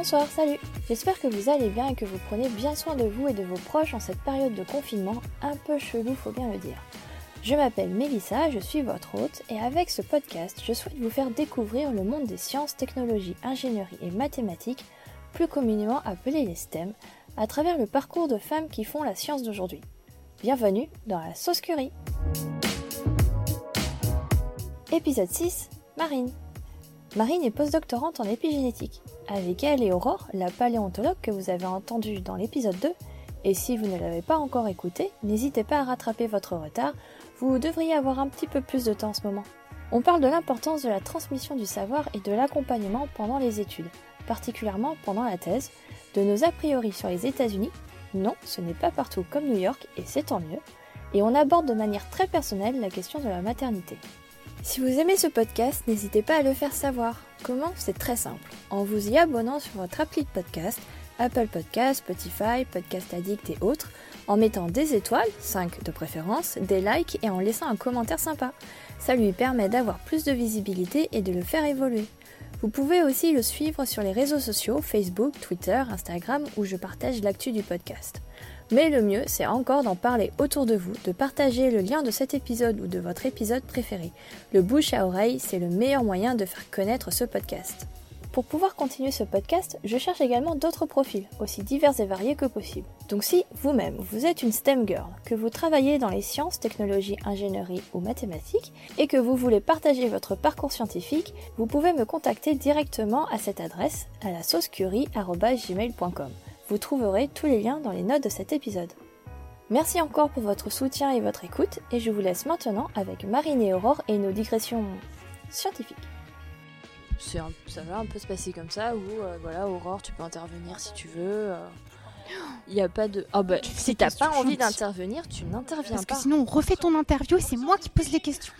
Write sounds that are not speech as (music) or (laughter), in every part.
bonsoir, salut J'espère que vous allez bien et que vous prenez bien soin de vous et de vos proches en cette période de confinement un peu chelou, faut bien le dire. Je m'appelle Mélissa, je suis votre hôte et avec ce podcast, je souhaite vous faire découvrir le monde des sciences, technologies, ingénierie et mathématiques, plus communément appelé les STEM, à travers le parcours de femmes qui font la science d'aujourd'hui. Bienvenue dans la sauce curry Épisode 6 Marine Marine est postdoctorante en épigénétique. Avec elle et Aurore, la paléontologue que vous avez entendue dans l'épisode 2, et si vous ne l'avez pas encore écouté, n'hésitez pas à rattraper votre retard, vous devriez avoir un petit peu plus de temps en ce moment. On parle de l'importance de la transmission du savoir et de l'accompagnement pendant les études, particulièrement pendant la thèse, de nos a priori sur les États-Unis, non, ce n'est pas partout comme New York et c'est tant mieux, et on aborde de manière très personnelle la question de la maternité. Si vous aimez ce podcast, n'hésitez pas à le faire savoir. Comment? C'est très simple. En vous y abonnant sur votre appli de podcast, Apple Podcast, Spotify, Podcast Addict et autres, en mettant des étoiles, 5 de préférence, des likes et en laissant un commentaire sympa. Ça lui permet d'avoir plus de visibilité et de le faire évoluer. Vous pouvez aussi le suivre sur les réseaux sociaux Facebook, Twitter, Instagram où je partage l'actu du podcast. Mais le mieux, c'est encore d'en parler autour de vous, de partager le lien de cet épisode ou de votre épisode préféré. Le bouche à oreille, c'est le meilleur moyen de faire connaître ce podcast. Pour pouvoir continuer ce podcast, je cherche également d'autres profils, aussi divers et variés que possible. Donc si vous-même, vous êtes une STEM girl, que vous travaillez dans les sciences, technologies, ingénierie ou mathématiques, et que vous voulez partager votre parcours scientifique, vous pouvez me contacter directement à cette adresse, à la saucecurie.gmail.com. Vous trouverez tous les liens dans les notes de cet épisode. Merci encore pour votre soutien et votre écoute, et je vous laisse maintenant avec Marine et Aurore et nos digressions scientifiques. C'est un- ça va un peu se passer comme ça, où euh, voilà, Aurore, tu peux intervenir si tu veux. euh. Il n'y a pas de. Ah bah, Tu si t'as pas envie d'intervenir, tu n'interviens Parce que pas. sinon, on refait ton interview et c'est moi qui pose les questions.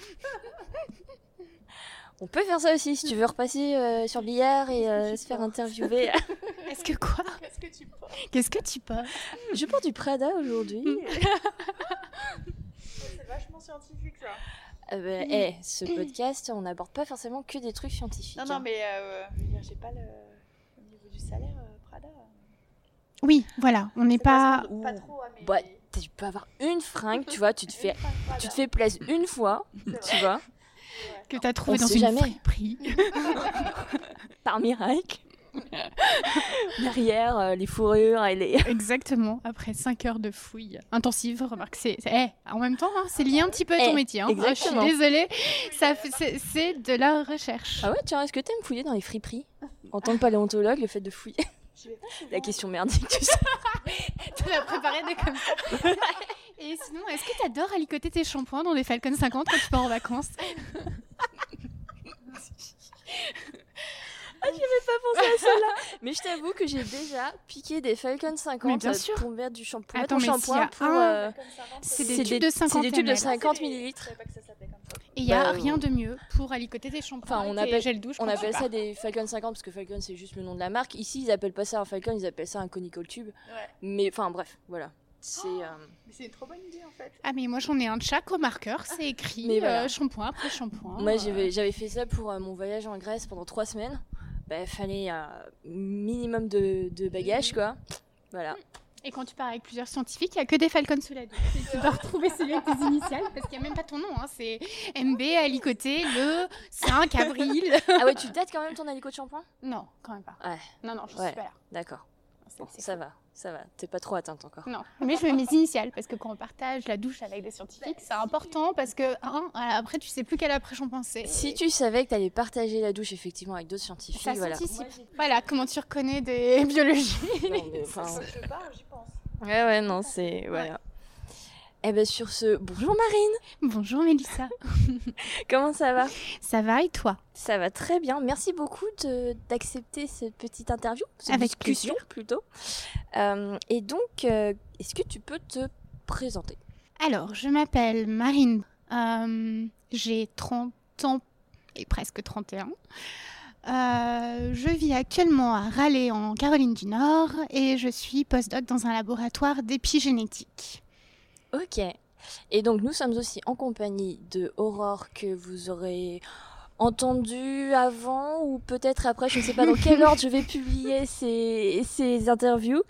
On peut faire ça aussi, si tu veux repasser euh, sur le billard et euh, se faire interviewer. (laughs) Est-ce que quoi Qu'est-ce que tu penses Qu'est-ce que tu penses Je porte du Prada aujourd'hui. (laughs) C'est vachement scientifique ça. Euh, bah, ce podcast, on n'aborde pas forcément que des trucs scientifiques. Non, hein. non, mais euh, je veux dire, j'ai pas le... au niveau du salaire, euh, Prada. Oui, voilà, on n'est pas. pas, pas trop, hein, mais. Bah, tu peux avoir une fringue, tu vois, tu te (laughs) fais, tu te fais place une fois, tu vois, que t'as trouvé On dans une jamais. friperie. (laughs) par miracle. (laughs) Derrière euh, les fourrures et les. (laughs) Exactement, après 5 heures de fouille intensive, remarque, c'est. eh, en même temps, hein, c'est lié un petit peu à ton Eh, métier. hein. exactement. Ah, je suis désolée, ça c'est- c'est de la recherche. Ah ouais, tiens, est-ce que t'aimes fouiller dans les friperies? En tant que paléontologue, le fait de fouiller. La question merdique, tu sais. Tu l'as préparé de comme ça. Et sinon, est-ce que t'adores alicoter tes shampoings dans des Falcon 50 quand tu pars en vacances? Pas pensé à ça là. Mais je t'avoue que j'ai déjà piqué des Falcon 50 Mais bien sûr. pour mettre du shampoing. Attends, mais s'il y a shampoing pour. un- euh, Comme ça, rentre. C'est des tubes de 50 C'est des tubes de ml. 50 C'est des- millilitres. Et il n'y a Bah, rien de mieux pour alicoter tes shampoings. Enfin, on tes appelle- gels douche On quand tu appelle pars. ça des Falcon 50 parce que Falcon c'est juste le nom de la marque. Ici ils appellent pas ça un Falcon, ils appellent ça un conical tube. Ouais. Mais enfin bref, voilà. C'est. euh, Mais c'est une trop bonne idée en fait. Ah mais moi j'en ai un de chaque au marqueur, c'est écrit Mais voilà. euh, shampoing après shampoing. Moi euh, j'avais fait ça pour euh, mon voyage en Grèce pendant trois semaines. Bah fallait un minimum de, de bagages quoi. Voilà. Et quand tu pars avec plusieurs scientifiques, il n'y a que des Falcons sous la douche. Tu dois retrouver celui avec tes initiales parce qu'il n'y a même pas ton nom. Hein. C'est MB, alicoté, le 5, avril. (laughs) Ah ouais, tu dates quand même ton hélico de shampoing? Non, quand même pas. Ouais. Non, non, je Ouais. suis pas là. D'accord. Bon, ça va, ça va. T'es pas trop atteinte encore. Non, mais je mets mes initiales parce que quand on partage la douche avec des scientifiques, c'est important parce que hein, après tu sais plus quel après shampoing c'est. Si tu savais que t'allais partager la douche effectivement avec d'autres scientifiques, ça voilà. Moi, Voilà, comment tu reconnais des (laughs) biologies. Non, mais, (laughs) enfin, je parle, j'y pense. ouais, ouais, non, c'est. Voilà. Eh ben sur ce, bonjour Marine, Bonjour Mélissa. (laughs) comment ça va? Ça va et toi? Ça va très bien. Merci beaucoup d'accepter cette petite interview, cette Avec discussion plutôt. Euh, et donc, euh, est-ce que tu peux te présenter? Alors, je m'appelle Marine. Euh, J'ai 30 ans et presque 31. Euh, je vis actuellement à Raleigh en Caroline du Nord et je suis postdoc dans un laboratoire d'épigénétique. Ok. Et donc nous sommes aussi en compagnie de Aurore que vous aurez entendu avant ou peut-être après, je ne sais pas dans quel ordre je vais publier (laughs) ces, ces interviews,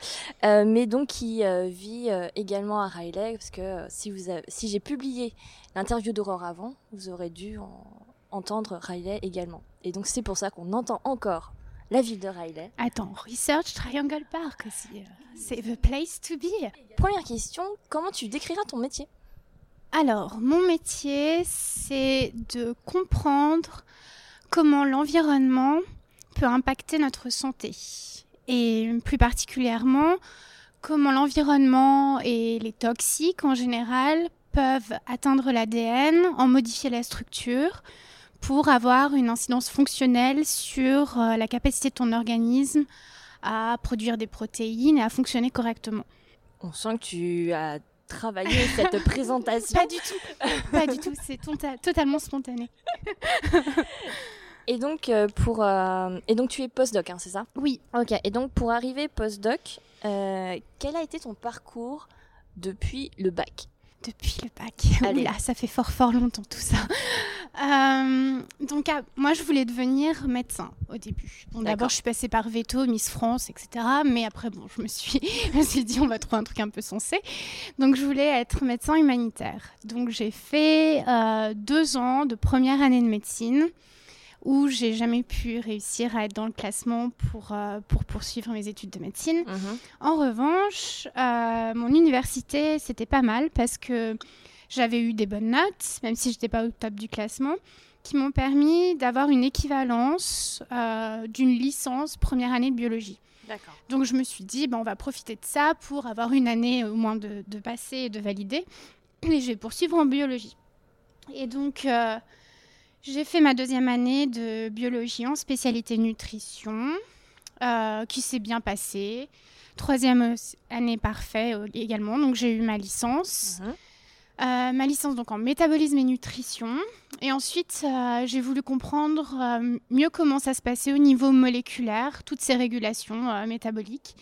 euh, mais donc qui euh, vit euh, également à Riley, parce que si, vous avez- si j'ai publié l'interview d'Aurore avant, vous aurez dû en- entendre Riley également. Et donc c'est pour ça qu'on entend encore la ville de Riley. Attends, Research Triangle Park aussi. euh, C'est the place to be. Première question, comment tu décriras ton métier? Alors, mon métier, c'est de comprendre comment l'environnement peut impacter notre santé. Et plus particulièrement, comment l'environnement et les toxiques en général peuvent atteindre l'ADN, en modifier la structure pour avoir une incidence fonctionnelle sur euh, la capacité de ton organisme à produire des protéines et à fonctionner correctement. On sent que tu as travaillé (laughs) cette présentation. Pas du tout, pas du tout, c'est tota- totalement spontané. Et donc, euh, pour, euh, et donc tu es postdoc, hein, c'est ça? Oui, Ok, et donc pour arriver postdoc, euh, quel a été ton parcours depuis le bac? Depuis le bac. Allez. Oula, ça fait fort fort longtemps tout ça. Euh, donc ah, moi je voulais devenir médecin au début. Bon, d'abord je suis passée par Veto, Miss France, etc. Mais après bon, je me suis, (laughs) je me suis dit on va trouver un truc un peu sensé. Donc je voulais être médecin humanitaire. Donc j'ai fait euh, deux ans de première année de médecine où j'ai jamais pu réussir à être dans le classement pour, euh, pour poursuivre mes études de médecine. En revanche, euh, mon université, c'était pas mal parce que j'avais eu des bonnes notes, même si j'étais pas au top du classement, qui m'ont permis d'avoir une équivalence euh, d'une licence première année de biologie. Donc je me suis dit, ben, on va profiter de ça pour avoir une année au moins de, de passer et de valider. Et je vais poursuivre en biologie. Et donc, euh, j'ai fait ma deuxième année de biologie en spécialité nutrition, euh, qui s'est bien passée. Troisième année parfait euh, également, donc j'ai eu ma licence. Mhm. Euh, ma licence donc en métabolisme et nutrition. Et ensuite, euh, j'ai voulu comprendre euh, mieux comment ça se passait au niveau moléculaire, toutes ces régulations métaboliques.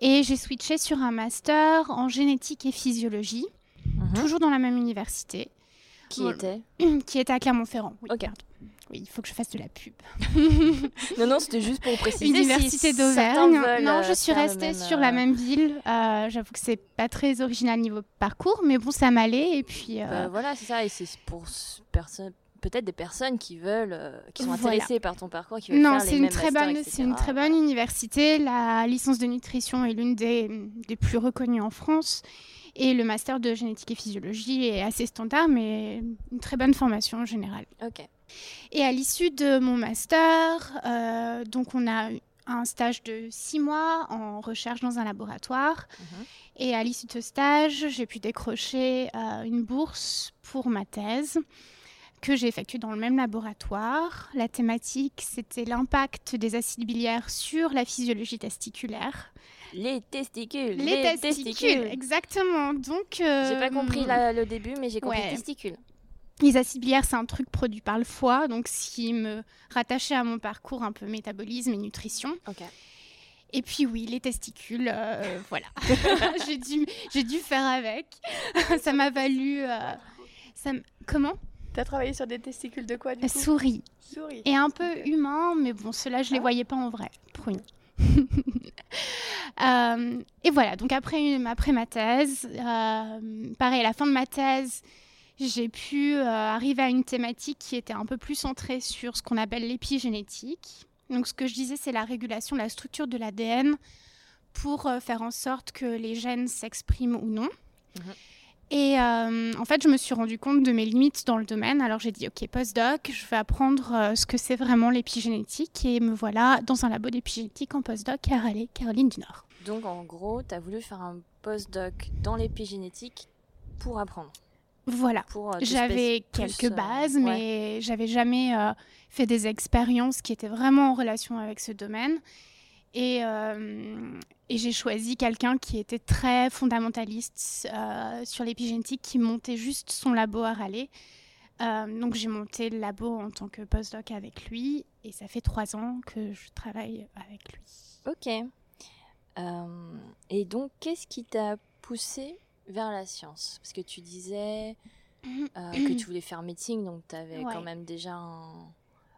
Et j'ai switché sur un master en génétique et physiologie, Mhm. toujours dans la même université, (clears throat) Qui était qui à Clermont-Ferrand. Oui. Oui, il faut que je fasse de la pub. (laughs) Non, non, c'était juste pour préciser. Université si d'Auvergne. veulent, Non, euh, je suis restée même, sur euh, la même ville. Euh, J'avoue que c'est pas très original niveau parcours, mais bon, ça m'allait. Et puis, euh, bah, voilà, c'est ça. Et c'est pour personne- peut-être des personnes qui veulent, euh, qui sont Voilà. intéressées par ton parcours, qui veulent non, faire les une mêmes très masters, bonne, c'est une très bonne université. La licence de nutrition est l'une des, des plus reconnues en France. Et le master de génétique et physiologie est assez standard, mais une très bonne formation en général. Ok. Et à l'issue de mon master, euh, donc on a un stage de six mois en recherche dans un laboratoire. Mhm. Et à l'issue de ce stage, j'ai pu décrocher euh, une bourse pour ma thèse que j'ai effectuée dans le même laboratoire. La thématique, c'était l'impact des acides biliaires sur la physiologie testiculaire. Les testicules. Les, testicules, exactement. Donc, euh, J'ai pas compris la- le début, mais j'ai compris ouais. testicules. Les acides biliaires, c'est un truc produit par le foie, donc ce qui me rattachait à mon parcours un peu métabolisme et nutrition. Ok. Et puis oui, les testicules, euh, (laughs) voilà. (laughs) j'ai dû, j'ai dû faire avec. (laughs) ça m'a valu. euh, ça m- Comment? T'as travaillé sur des testicules de quoi du coup? Souris. Souris. Et un peu humain, mais bon, ceux-là, je les Ah. voyais pas en vrai. Prune. (laughs) Euh, et voilà, donc après, après ma thèse, euh, pareil, à la fin de ma thèse, j'ai pu euh, arriver à une thématique qui était un peu plus centrée sur ce qu'on appelle l'épigénétique. Donc ce que je disais, c'est la régulation de la structure de l'ADN pour faire en sorte que les gènes s'expriment ou non. Mhm. Et euh, en fait, je me suis rendu compte de mes limites dans le domaine. Alors j'ai dit, ok, postdoc, je vais apprendre euh, ce que c'est vraiment l'épigénétique. Et me voilà dans un labo d'épigénétique en postdoc à Raleigh, Caroline du Nord. Donc en gros, tu as voulu faire un postdoc dans l'épigénétique pour apprendre. Voilà. Euh, J'avais quelques euh, bases, ouais. mais j'avais jamais euh, fait des expériences qui étaient vraiment en relation avec ce domaine. Et, euh, et j'ai choisi quelqu'un qui était très fondamentaliste euh, sur l'épigénétique, qui montait juste son labo à Raleigh. Euh, donc j'ai monté le labo en tant que postdoc avec lui, et ça fait trois ans que je travaille avec lui. Ok. Et donc, qu'est-ce qui t'a poussé vers la science? Parce que tu disais que tu voulais faire médecine, donc tu avais Ouais. quand même déjà un,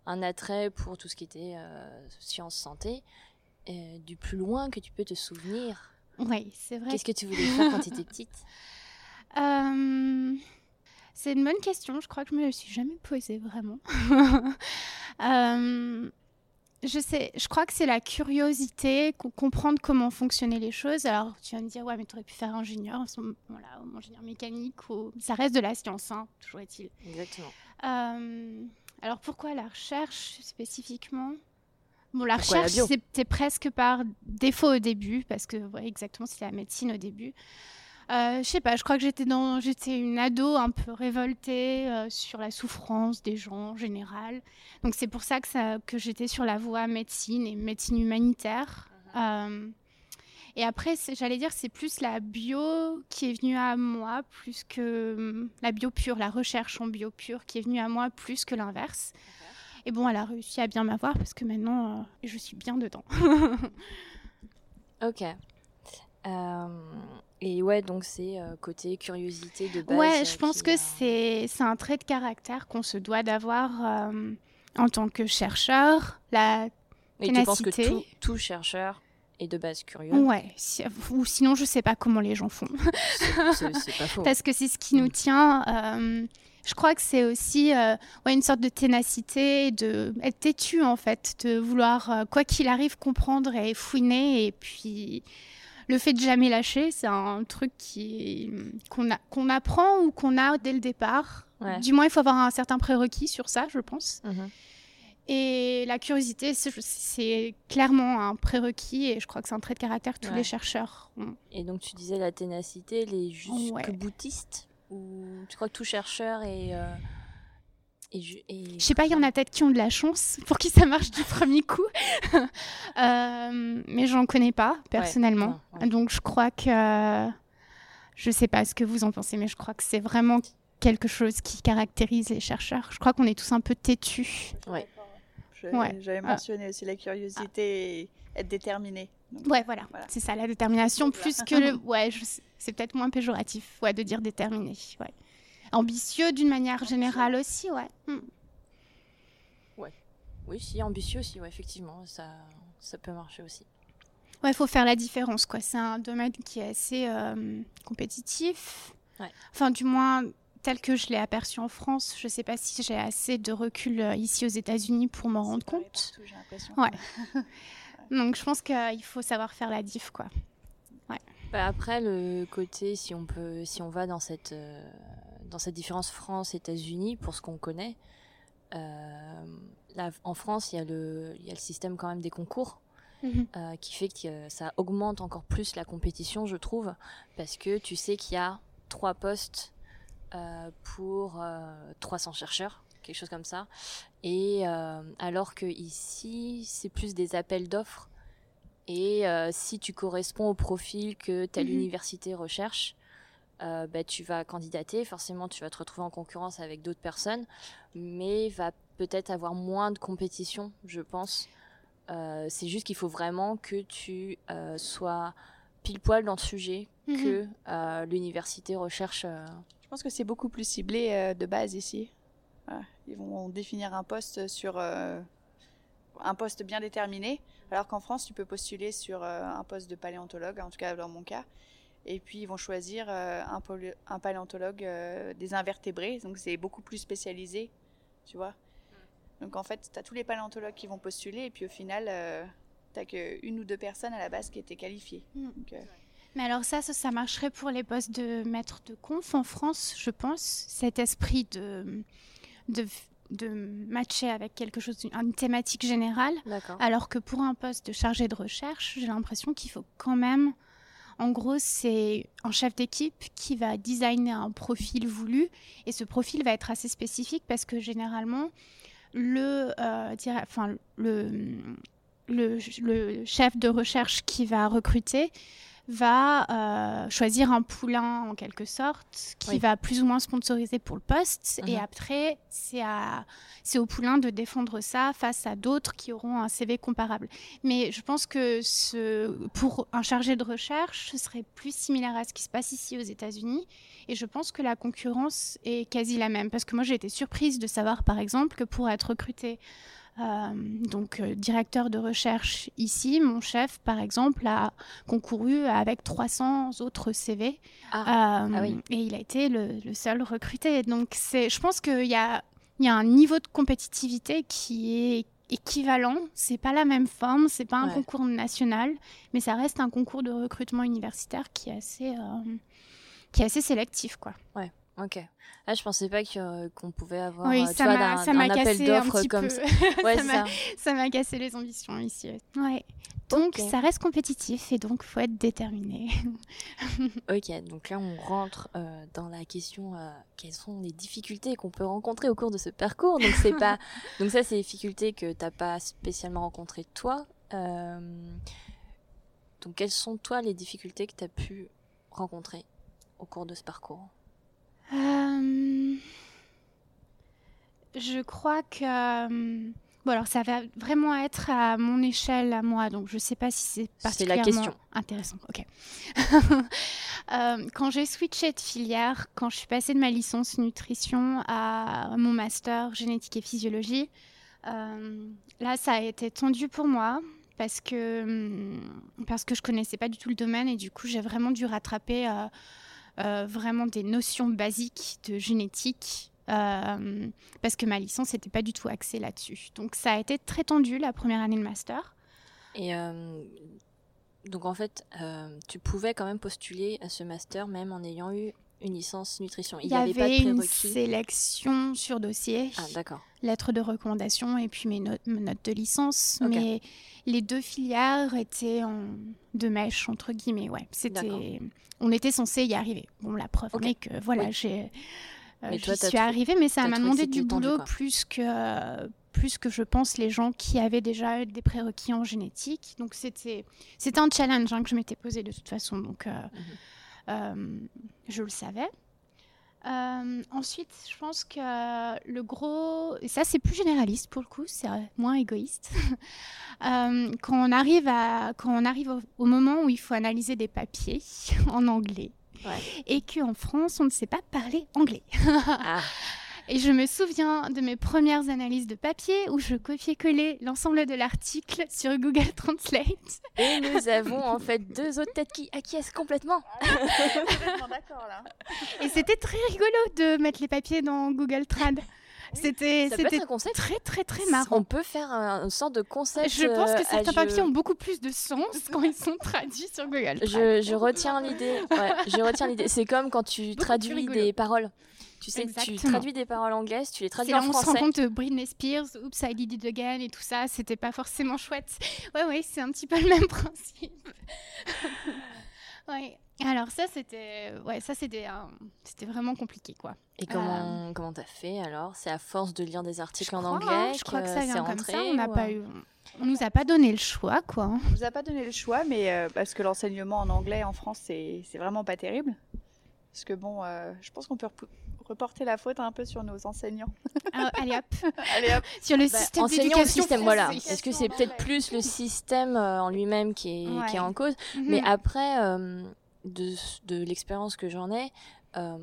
un attrait pour tout ce qui était euh, sciences santé. Euh, du plus loin que tu peux te souvenir, Oui, c'est vrai. qu'est-ce que tu voulais faire quand tu étais (laughs) petite? Euh, c'est une bonne question. Je crois que je me le suis jamais posée vraiment. (laughs) Euh, je sais, je crois que c'est la curiosité, co- comprendre comment fonctionnaient les choses. Alors, tu vas me dire, ouais, mais tu aurais pu faire ingénieur, à ce moment-là, ou ingénieur mécanique, ou... ça reste de la science, hein, toujours est-il. Exactement. Euh, alors, pourquoi la recherche spécifiquement? Bon, la Pourquoi recherche, c'était presque par défaut au début, parce que, ouais, exactement, c'est la médecine au début. Euh, je sais pas, je crois que j'étais dans, j'étais une ado un peu révoltée euh, sur la souffrance des gens en général. Donc c'est pour ça que, ça que j'étais sur la voie médecine et médecine humanitaire. Euh, et après, c'est- j'allais dire, c'est plus la bio qui est venue à moi, plus que hum, la bio pure, la recherche en bio pure qui est venue à moi, plus que l'inverse. Et bon, elle a réussi à bien m'avoir parce que maintenant, euh, je suis bien dedans. (laughs) Ok. Euh, et ouais, donc c'est euh, côté curiosité de base. Ouais, je pense qui que a- c'est un trait de caractère qu'on se doit d'avoir en tant que chercheur. La... Et tu penses que tout, tout chercheur est de base curieux? Ouais, si- ou sinon je sais pas comment les gens font. C'est- pas (laughs) faux. Parce que c'est ce qui nous tient. euh, je crois que c'est aussi euh, ouais, une sorte de ténacité, de être têtu en fait, de vouloir, euh, quoi qu'il arrive, comprendre et fouiner. Et puis, le fait de jamais lâcher, c'est un truc qui qu'on apprend ou qu'on a dès le départ. Ouais. Du moins, il faut avoir un certain prérequis sur ça, je pense. Mhm. Et la curiosité, c'est clairement un prérequis et je crois que c'est un trait de caractère que tous Ouais. les chercheurs ont. Et donc tu disais la ténacité, les jusque Ouais. boutistes Ou tu crois que tout chercheur est. euh, ju- est- Je sais pas, il y en a peut-être qui ont de la chance pour qui ça marche du premier coup. (laughs) Euh, mais j'en connais pas personnellement. ouais. Donc je crois que. Je sais pas ce que vous en pensez, mais je crois que c'est vraiment quelque chose qui caractérise les chercheurs. Je crois qu'on est tous un peu têtus. Ouais. Je- Ouais. J'avais Ah. mentionné aussi la curiosité et être déterminé. Donc, Ouais, voilà, Voilà. c'est ça, la détermination Voilà. plus que le. (laughs) Ouais, je sais- c'est peut-être moins péjoratif, ouais, de dire déterminé. Ouais. Ambitieux d'une manière générale aussi, ouais. Hmm. Oui, si, ambitieux aussi, ouais, effectivement, ça, ça peut marcher aussi. Ouais, il faut faire la différence, quoi. C'est un domaine qui est assez euh, compétitif. Ouais. Enfin, du moins, tel que je l'ai aperçu en France, je sais pas si j'ai assez de recul euh, ici aux États-Unis pour m'en rendre compte. partout. (laughs) Ouais. Donc, je pense qu'il faut savoir faire la diff, quoi. Bah, après, le côté, si on peut, si on va dans cette, euh, dans cette différence France-États-Unis, pour ce qu'on connaît, euh, là, en France, il y, a le, il y a le système quand même des concours. euh, qui fait que ça augmente encore plus la compétition, je trouve, parce que tu sais qu'il y a trois postes euh, pour euh, 300 chercheurs, quelque chose comme ça. Et alors que ici, c'est plus des appels d'offres. Et euh, si tu corresponds au profil que telle Mhm. université recherche, euh, bah, tu vas candidater. Forcément, tu vas te retrouver en concurrence avec d'autres personnes, mais va peut-être avoir moins de compétition, je pense. Euh, c'est juste qu'il faut vraiment que tu sois pile poil dans le sujet Mhm. que l'université recherche. Je pense que c'est beaucoup plus ciblé de base ici. Voilà. Ils vont définir un poste sur un poste bien déterminé, alors qu'en France, tu peux postuler sur euh, un poste de paléontologue, en tout cas dans mon cas. Et puis ils vont choisir euh, un, paléontologue euh, des invertébrés, donc c'est beaucoup plus spécialisé, tu vois. Donc en fait, tu as tous les paléontologues qui vont postuler, et puis au final, euh, tu qu'une ou deux personnes à la base qui étaient qualifiées. Mm. Donc, euh, Mais alors ça, ça, ça marcherait pour les postes de maître de conf en France, je pense. Cet esprit de, de, de matcher avec quelque chose, une thématique générale. Alors que pour un poste de chargé de recherche, j'ai l'impression qu'il faut quand même... En gros, c'est un chef d'équipe qui va designer un profil voulu et ce profil va être assez spécifique parce que généralement, le, euh, enfin, le, le, le chef de recherche qui va recruter va euh, choisir un poulain en quelque sorte qui Oui. va plus ou moins sponsoriser pour le poste et Mhm. après c'est au poulain de défendre ça face à d'autres qui auront un CV comparable. Mais je pense que ce, pour un chargé de recherche, ce serait plus similaire à ce qui se passe ici aux États-Unis et je pense que la concurrence est quasi la même parce que moi j'ai été surprise de savoir par exemple que pour être recruté euh, donc euh, directeur de recherche ici, mon chef par exemple a concouru avec 300 autres CV Ah, euh, ah oui. et il a été le, le seul recruté. Donc c'est, je pense qu'il y a, il y a un niveau de compétitivité qui est équivalent. C'est pas la même forme, c'est pas un Ouais. concours national, mais ça reste un concours de recrutement universitaire qui est assez, qui est assez sélectif quoi. Ok. Ah, je pensais pas euh, qu'on pouvait avoir oui, euh, tu ça vois, un appel d'offres comme peu. ça. (laughs) Ouais, ça m'a, cassé les ambitions ici. Ouais. Donc ça reste compétitif et donc faut être déterminé. (laughs) Ok, donc là on rentre euh, dans la question euh, quelles sont les difficultés qu'on peut rencontrer au cours de ce parcours? Donc c'est pas (laughs) donc ça c'est les difficultés que t'as pas spécialement rencontrées toi. Euh, donc quelles sont toi les difficultés que t'as pu rencontrer au cours de ce parcours? Euh, Je crois que. euh, Bon, alors ça va vraiment être à mon échelle, à moi, donc je sais pas si c'est C'est la particulièrement question. intéressant. Ok. (laughs) Euh, quand j'ai switché de filière, quand je suis passée de ma licence nutrition à mon master génétique et physiologie, euh, là ça a été tendu pour moi parce que parce que je connaissais pas du tout le domaine et du coup j'ai vraiment dû rattraper euh, vraiment des notions basiques de génétique euh, parce que ma licence n'était pas du tout axée là-dessus. Donc ça a été très tendu la première année de master. Et euh, donc en fait euh, tu pouvais quand même postuler à ce master même en ayant eu une licence nutrition. Il n'y y avait, pas avait de une sélection sur dossier, Ah d'accord. lettre de recommandation et puis mes notes, mes notes de licence. Mais les deux filières étaient en deux mèches, entre guillemets. Ouais, c'était... On était censé y arriver. Bon, la preuve Ok. est que voilà, Oui. j'ai... euh, Mais t'as suis arrivée, mais ça m'a demandé du boulot plus que, plus que je pense les gens qui avaient déjà des prérequis en génétique. Donc c'était, c'était un challenge hein, que je m'étais posé de toute façon, donc euh, Mhm. Je le savais. Euh, ensuite, je pense que le gros, et ça c'est plus généraliste pour le coup, c'est euh, moins égoïste. (laughs) Euh, quand on arrive à, quand on arrive au, au moment où il faut analyser des papiers (laughs) en anglais, Ouais. et qu'en France on ne sait pas parler anglais. Ah, (laughs) Et je me souviens de mes premières analyses de papier où je copiais-collais l'ensemble de l'article sur Google Translate. et nous avons en fait deux autres têtes qui acquiescent complètement. (laughs) complètement d'accord là. Et c'était très rigolo de mettre les papiers dans Google Trad. C'était c'était être un concept. très très très marrant. On peut faire un- une sorte de concept. Je pense que euh, certains papiers ont beaucoup plus de sens quand ils sont traduits sur Google Trad. Je, je retiens l'idée. Ouais, je retiens l'idée. C'est comme quand tu traduis des paroles. Tu sais, tu Exactement. traduis des paroles anglaises, tu les traduis là en où on se rend français. compte de Britney Spears, Oops, I Did It Again et tout ça, c'était pas forcément chouette. (laughs) Ouais, ouais, c'est un petit peu le même (laughs) principe. (laughs) ouais. Alors ça, c'était, ouais, ça c'était, un- c'était vraiment compliqué, quoi. Et comment comment t'as fait alors? C'est à force de lire des articles Je en crois, anglais hein, je crois que ça c'est vient comme rentré, ça. On n'a ou, pas euh, eu, on nous a pas donné le choix, quoi. On vous a pas donné le choix, mais euh, parce que l'enseignement en anglais en France, c'est c'est vraiment pas terrible. Parce que bon, euh, je pense qu'on peut reporter la faute un peu sur nos enseignants. Alors, allez hop, (laughs) Allez hop, sur le Bah, système d'éducation système, voilà. Est-ce que c'est peut-être plus le système euh, en lui-même qui est, qui est Ouais. en cause Mhm. Mais après, euh, de, de l'expérience que j'en ai, euh,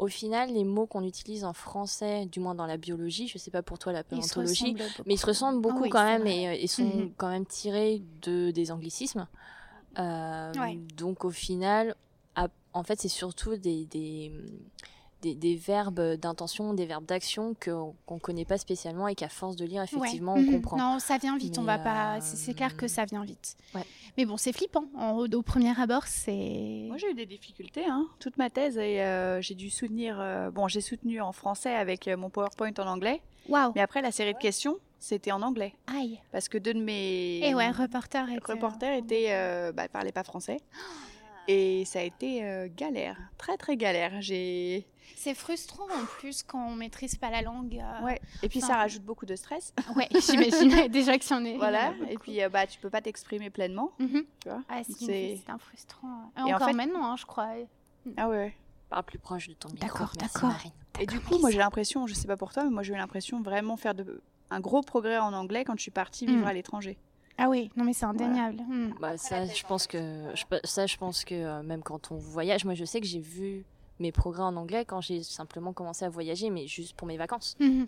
au final, les mots qu'on utilise en français, du moins dans la biologie, je sais pas pour toi la paléontologie, beaucoup. mais ils se ressemblent beaucoup Ah oui, quand même et, et sont Mhm. quand même tirés de, des anglicismes. Euh, Ouais. Donc au final, à- en fait, c'est surtout des, des, des, des verbes d'intention, des verbes d'action que- qu'on connaît pas spécialement et qu'à force de lire, effectivement, Mhm. on comprend. Non, ça vient vite. on va pas. euh, C'est c'est clair que ça vient vite. Ouais. Mais bon, c'est flippant. En, au, au premier abord, c'est. moi j'ai eu des difficultés, hein, toute ma thèse et euh, j'ai dû soutenir. euh, bon, j'ai soutenu en français avec euh, mon PowerPoint en anglais, Waouh. mais après la série de questions, c'était en anglais parce que deux de mes Et ouais, reporter était. reporters étaient, euh, bah, parlaient pas français. (gasps) Et ça a été euh, galère, très très galère. J'ai. C'est frustrant en plus quand on maîtrise pas la langue. euh, Ouais. Et puis ça rajoute beaucoup de stress. Ouais, j'imagine (laughs) déjà que en est. voilà. en Et puis euh, bah tu peux pas t'exprimer pleinement. Tu vois. Ah, c'est frustrant. Et en encore fait- maintenant, hein, je crois. Ah ouais. Parle plus proche de ton micro. D'accord, Merci, d'accord. Marine. Et du coup, moi j'ai l'impression, je sais pas pour toi, mais moi j'ai eu l'impression vraiment faire de un gros progrès en anglais quand je suis partie vivre Mm. à l'étranger. Ah oui, non mais c'est indéniable. Mm. Bah, ça, je pense que, je ça, je pense que euh, même quand on voyage, moi je sais que j'ai vu mes progrès en anglais quand j'ai simplement commencé à voyager, mais juste pour mes vacances. Mhm.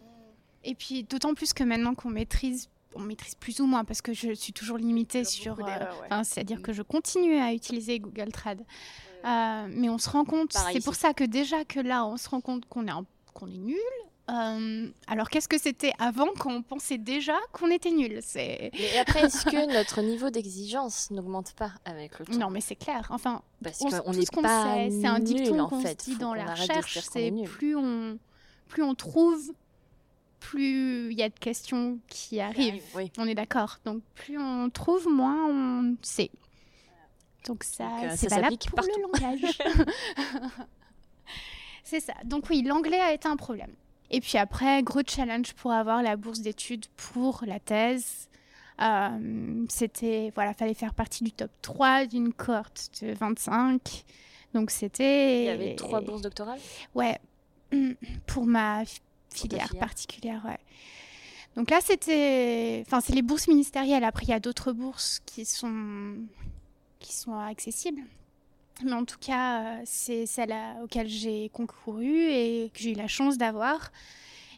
Et puis d'autant plus que maintenant qu'on maîtrise, on maîtrise plus ou moins parce que je suis toujours limitée sur. euh, ouais. C'est-à-dire que je continue à utiliser Google Trad. Euh, mais on se rend compte, c'est pour ça que déjà que là, on se rend compte qu'on est, qu'on est nul. Euh, alors qu'est-ce que c'était avant quand on pensait déjà qu'on était nul? C'est Mais après, est-ce que (laughs) notre niveau d'exigence n'augmente pas avec le temps? Non mais c'est clair. Enfin, Parce on, qu'on tout n'est ce qu'on pas c'est un dicton en qu'on fait. se dit dans qu'on la recherche, qu'on c'est est plus on plus on trouve, plus il y a de questions qui arrivent. Oui. On est d'accord. Donc plus on trouve, moins on sait. Donc ça, euh, c'est valable pour le langage. (laughs) (laughs) c'est ça. Donc oui, l'anglais a été un problème. Et puis après, gros challenge pour avoir la bourse d'études pour la thèse. Euh, c'était voilà, fallait faire partie du top 3 d'une cohorte de 25. Donc c'était Il y avait trois bourses doctorales? Ouais, (clears throat) pour ma fi- filière filière. particulière, ouais. Donc là, c'était, enfin, c'est les bourses ministérielles. Après, il y a d'autres bourses qui sont qui sont accessibles. Mais en tout cas, euh, c'est celle à- auquel j'ai concouru et que j'ai eu la chance d'avoir.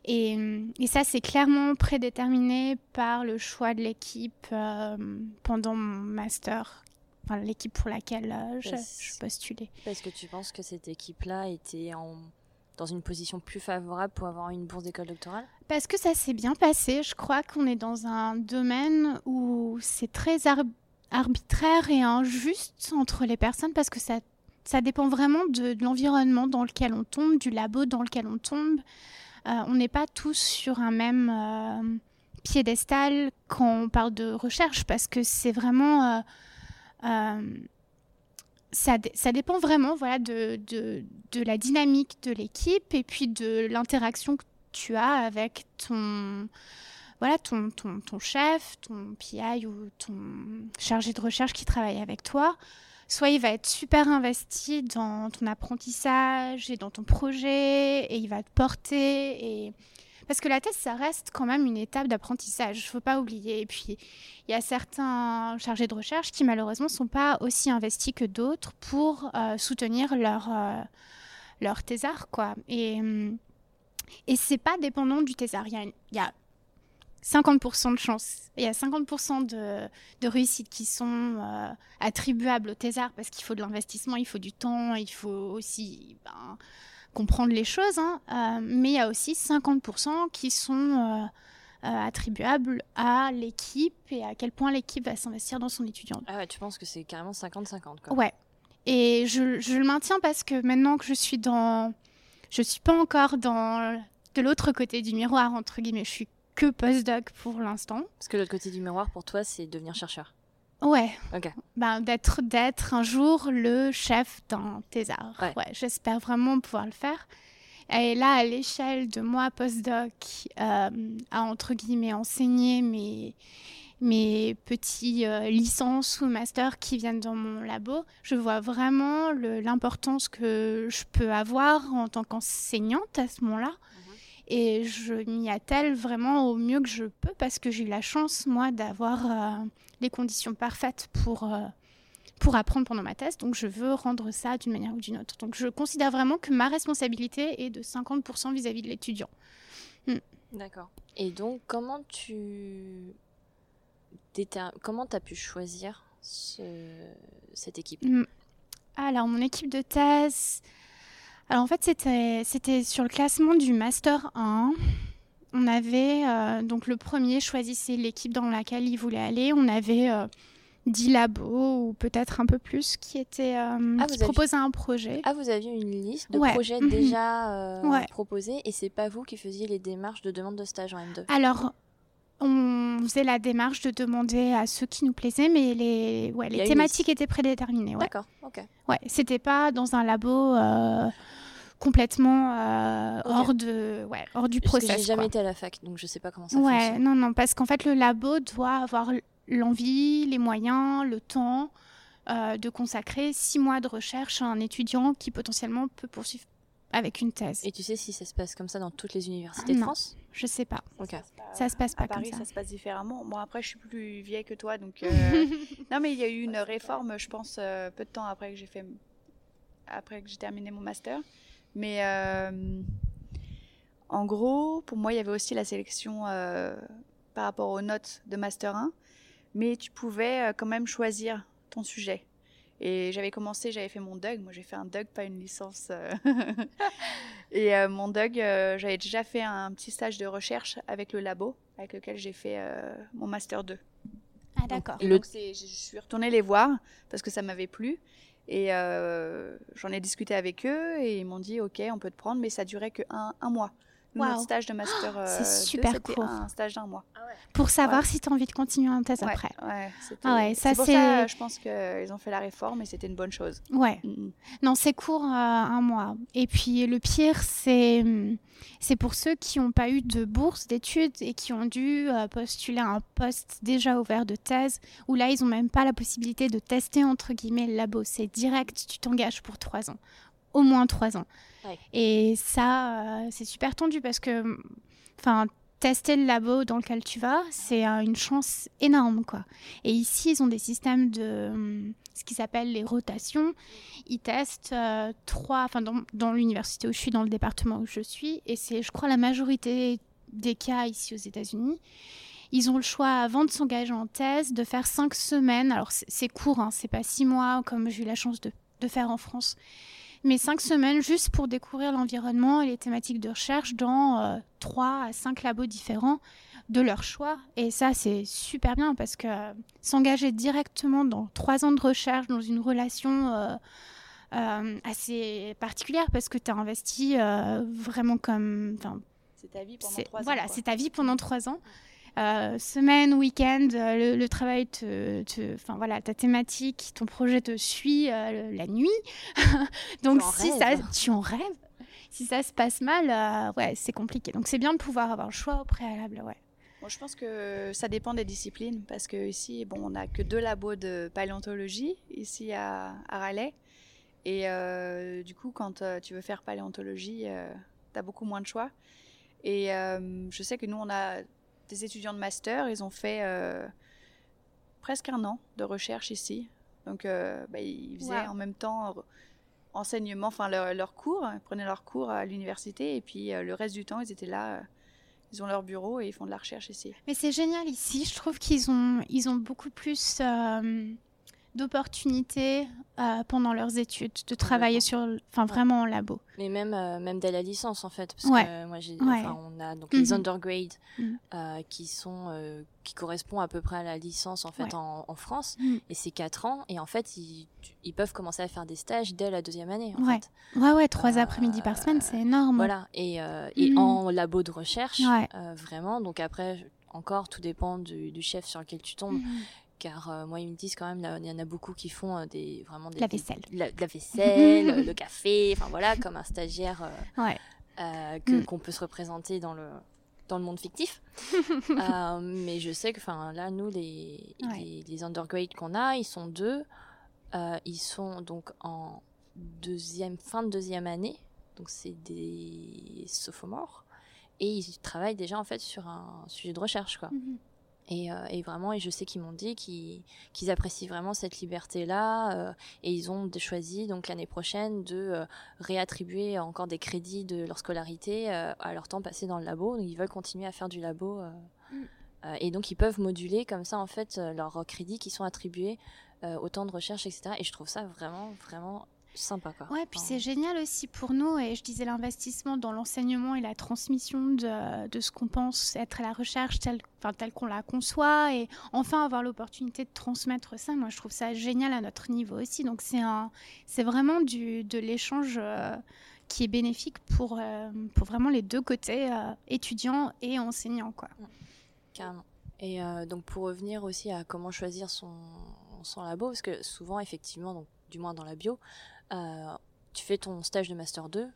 Et, et ça, c'est clairement prédéterminé par le choix de l'équipe euh, pendant mon master, enfin l'équipe pour laquelle euh, je, je postulais. Parce que tu penses que cette équipe-là était en... dans une position plus favorable pour avoir une bourse d'école doctorale? Parce que ça s'est bien passé. Je crois qu'on est dans un domaine où c'est très ar- arbitraire et injuste entre les personnes parce que ça, ça dépend vraiment de, l'environnement dans lequel on tombe, du labo dans lequel on tombe. Euh, on n'est pas tous sur un même euh, piédestal quand on parle de recherche parce que c'est vraiment... euh, ça, ça dépend vraiment voilà, de, de, de la dynamique de l'équipe et puis de l'interaction que tu as avec ton, voilà, ton, ton, ton chef, ton PI ou ton chargé de recherche qui travaille avec toi. Soit il va être super investi dans ton apprentissage et dans ton projet et il va te porter. Et... Parce que la thèse, ça reste quand même une étape d'apprentissage, il ne faut pas oublier. Et puis, il y a certains chargés de recherche qui malheureusement ne sont pas aussi investis que d'autres pour euh, soutenir leur, euh, leur thésard. Quoi. Et, et c'est pas dépendant du thésard. Il y a 50% de chance. Il y a 50% de, de réussite qui sont euh, attribuables au thésard parce qu'il faut de l'investissement, il faut du temps, il faut aussi ben, comprendre les choses. hein. Euh, mais il y a aussi 50% qui sont euh, attribuables à l'équipe et à quel point l'équipe va s'investir dans son étudiant. Ah ouais, tu penses que c'est carrément 50-50 quoi. Ouais. Et je, je le maintiens parce que maintenant que je suis dans. Je suis pas encore dans. De l'autre côté du miroir, entre guillemets. Je suis que postdoc pour l'instant. Parce que l'autre côté du miroir pour toi, c'est devenir chercheur. Ouais. Ok. Ben, d'être, d'être un jour le chef d'un thésard. Ouais. Ouais. j'espère vraiment pouvoir le faire. Et là, à l'échelle de moi, postdoc, euh, à entre guillemets enseigner mes, mes petits euh, licences ou masters qui viennent dans mon labo, je vois vraiment l'importance que je peux avoir en tant qu'enseignante à ce moment-là. Et je m'y attelle vraiment au mieux que je peux parce que j'ai eu la chance, moi, d'avoir euh, les conditions parfaites pour, euh, pour apprendre pendant ma thèse. Donc, je veux rendre ça d'une manière ou d'une autre. Donc, je considère vraiment que ma responsabilité est de 50% vis-à-vis de l'étudiant. D'accord. Et donc, comment tu. Comment tu as pu choisir ce... cette équipe? Mm. Alors, mon équipe de thèse. Alors, en fait, c'était, sur le classement du Master 1. On avait. euh, donc, le premier choisissait l'équipe dans laquelle il voulait aller. On avait euh, 10 labos ou peut-être un peu plus qui, étaient, euh, Ah, qui aviez- proposaient un projet. Ah, vous aviez une liste de Ouais. projets Mhm. déjà euh, Ouais. proposés et c'est pas vous qui faisiez les démarches de demande de stage en M2 Alors, on faisait la démarche de demander à ceux qui nous plaisaient, mais les, ouais, les thématiques étaient prédéterminées. Ouais. D'accord, ok. Ouais, c'était pas dans un labo euh, complètement euh, hors de, ouais, hors du Parce que process. j'ai jamais quoi. été à la fac, donc je sais pas comment ça Ouais, fonctionne. non, non, parce qu'en fait, le labo doit avoir l'envie, les moyens, le temps euh, de consacrer six mois de recherche à un étudiant qui potentiellement peut poursuivre avec une thèse. Et tu sais si ça se passe comme ça dans toutes les universités de Non. France? Je sais pas. Ok. Ça se passe pas à Paris, comme ça. se passe différemment. Moi, après, je suis plus vieille que toi, donc. euh, (laughs) non, mais il y a eu une réforme, je pense, euh, peu de temps après que j'ai fait, après que j'ai terminé mon master. Mais euh, en gros, pour moi, il y avait aussi la sélection euh, par rapport aux notes de master 1, mais tu pouvais euh, quand même choisir ton sujet. Et j'avais commencé, j'avais fait mon DUG. Moi, j'ai fait un DUG, pas une licence. (laughs) Et euh, mon DUG, euh, j'avais déjà fait un petit stage de recherche avec le labo, avec lequel j'ai fait euh, mon master 2. Ah, d'accord. Et Le- je suis retournée les voir parce que ça m'avait plu. Et euh, j'en ai discuté avec eux et ils m'ont dit Ok, on peut te prendre, mais ça durait que un, un mois. Notre stage de master c'est 2, super c'était court. un stage d'un mois. Pour savoir Ouais. si tu as envie de continuer en thèse Ouais, après. Ah ouais, ça, c'est pour c'est- ça, je pense qu'ils ont fait la réforme et c'était une bonne chose. Ouais. Mm, mm. Non, c'est court, euh, un mois. Et puis le pire, c'est c'est pour ceux qui n'ont pas eu de bourse d'études et qui ont dû euh, postuler à un poste déjà ouvert de thèse, où là, ils n'ont même pas la possibilité de tester, entre guillemets, le labo. C'est direct, tu t'engages pour trois ans. Au moins trois ans. Et ça, euh, c'est super tendu parce que, tester le labo dans lequel tu vas, c'est euh, une chance énorme, quoi. Et ici, ils ont des systèmes de hum, ce qui s'appelle les rotations. Ils testent euh, trois, enfin dans, l'université où je suis, dans le département où je suis, et c'est, je crois, la majorité des cas ici aux États-Unis. Ils ont le choix, avant de s'engager en thèse, de faire cinq semaines. Alors c'est, court, hein, c'est pas six mois comme j'ai eu la chance de faire en France, mais cinq semaines juste pour découvrir l'environnement et les thématiques de recherche dans euh, trois à cinq labos différents de leur choix. Et ça, c'est super bien parce que euh, s'engager directement dans trois ans de recherche, dans une relation euh, assez particulière parce que tu as investi vraiment comme... C'est ta vie pendant trois ans. Voilà, c'est ta vie pendant trois ans. Euh, semaine, week-end, euh, le, le travail te, te- enfin voilà, ta thématique, ton projet te suit euh, la nuit. (laughs) Donc si ça, tu en rêves. Si ça se passe mal, euh, ouais, c'est compliqué. Donc c'est bien de pouvoir avoir le choix au préalable, ouais. Bon, je pense que ça dépend des disciplines parce que ici, bon, on n'a que deux labos de paléontologie ici à, à Raleigh. Et du coup, quand tu veux faire paléontologie, tu as beaucoup moins de choix. Et je sais que nous, on a des étudiants de master, ils ont fait euh, presque un an de recherche ici. Donc, euh, bah, ils faisaient Wow. en même temps enseignement, enfin leur, leur cours, ils prenaient leurs cours à l'université et puis euh, le reste du temps, ils étaient là. euh, ils ont leur bureau et ils font de la recherche ici. Mais c'est génial ici. Je trouve qu'ils ont, ils ont beaucoup plus euh, d'opportunités euh, pendant leurs études de travailler sur, enfin vraiment en labo. Mais même, euh, même dès la licence, en fait. Parce Ouais. que moi, j'ai, Ouais. on a donc les Mhm. undergrades Mhm. euh, qui sont, qui correspondent à peu près à la licence, en fait, Ouais. en, en France. Mhm. Et c'est 4 ans. Et en fait, ils, ils peuvent commencer à faire des stages dès la deuxième année, en Ouais. fait. Ouais, ouais, trois après-midi par semaine, c'est énorme. Voilà. Et, et en labo de recherche, vraiment. Donc après, encore, tout dépend du, du chef sur lequel tu tombes. Car euh, moi, ils me disent quand même, il y en a beaucoup qui font euh, des, vraiment des, La des- vaisselle. la, la vaisselle, (laughs) le café, enfin voilà, comme un stagiaire euh, Ouais. que- Mm. qu'on peut se représenter dans le, dans le monde fictif. (laughs) Mais je sais que enfin, là, nous, les, Ouais. les, les undergrades qu'on a, ils sont deux. Ils sont donc en deuxième, fin de deuxième année. Donc, c'est des sophomores. Et ils travaillent déjà en fait sur un sujet de recherche. Quoi. Mhm. Et, euh, et vraiment, et je sais qu'ils m'ont dit qu'ils apprécient vraiment cette liberté-là. euh, et ils ont choisi donc l'année prochaine de euh, réattribuer encore des crédits de leur scolarité à leur temps passé dans le labo. Donc ils veulent continuer à faire du labo. Mm. et donc ils peuvent moduler comme ça en fait leurs crédits qui sont attribués au temps de recherche, etc. Et je trouve ça vraiment, vraiment sympa. Quoi. Ouais, puis c'est génial aussi pour nous, et je disais l'investissement dans l'enseignement et la transmission de, de ce qu'on pense être la recherche telle, enfin, telle qu'on la conçoit, et enfin avoir l'opportunité de transmettre ça, moi je trouve ça génial à notre niveau aussi. Donc c'est un, c'est vraiment du, de l'échange euh, qui est bénéfique pour, euh, pour vraiment les deux côtés, euh, étudiants et enseignants. Quoi. carrément. Et donc pour revenir aussi à comment choisir son, son labo, parce que souvent effectivement, donc, du moins dans la bio, tu fais ton stage de master 2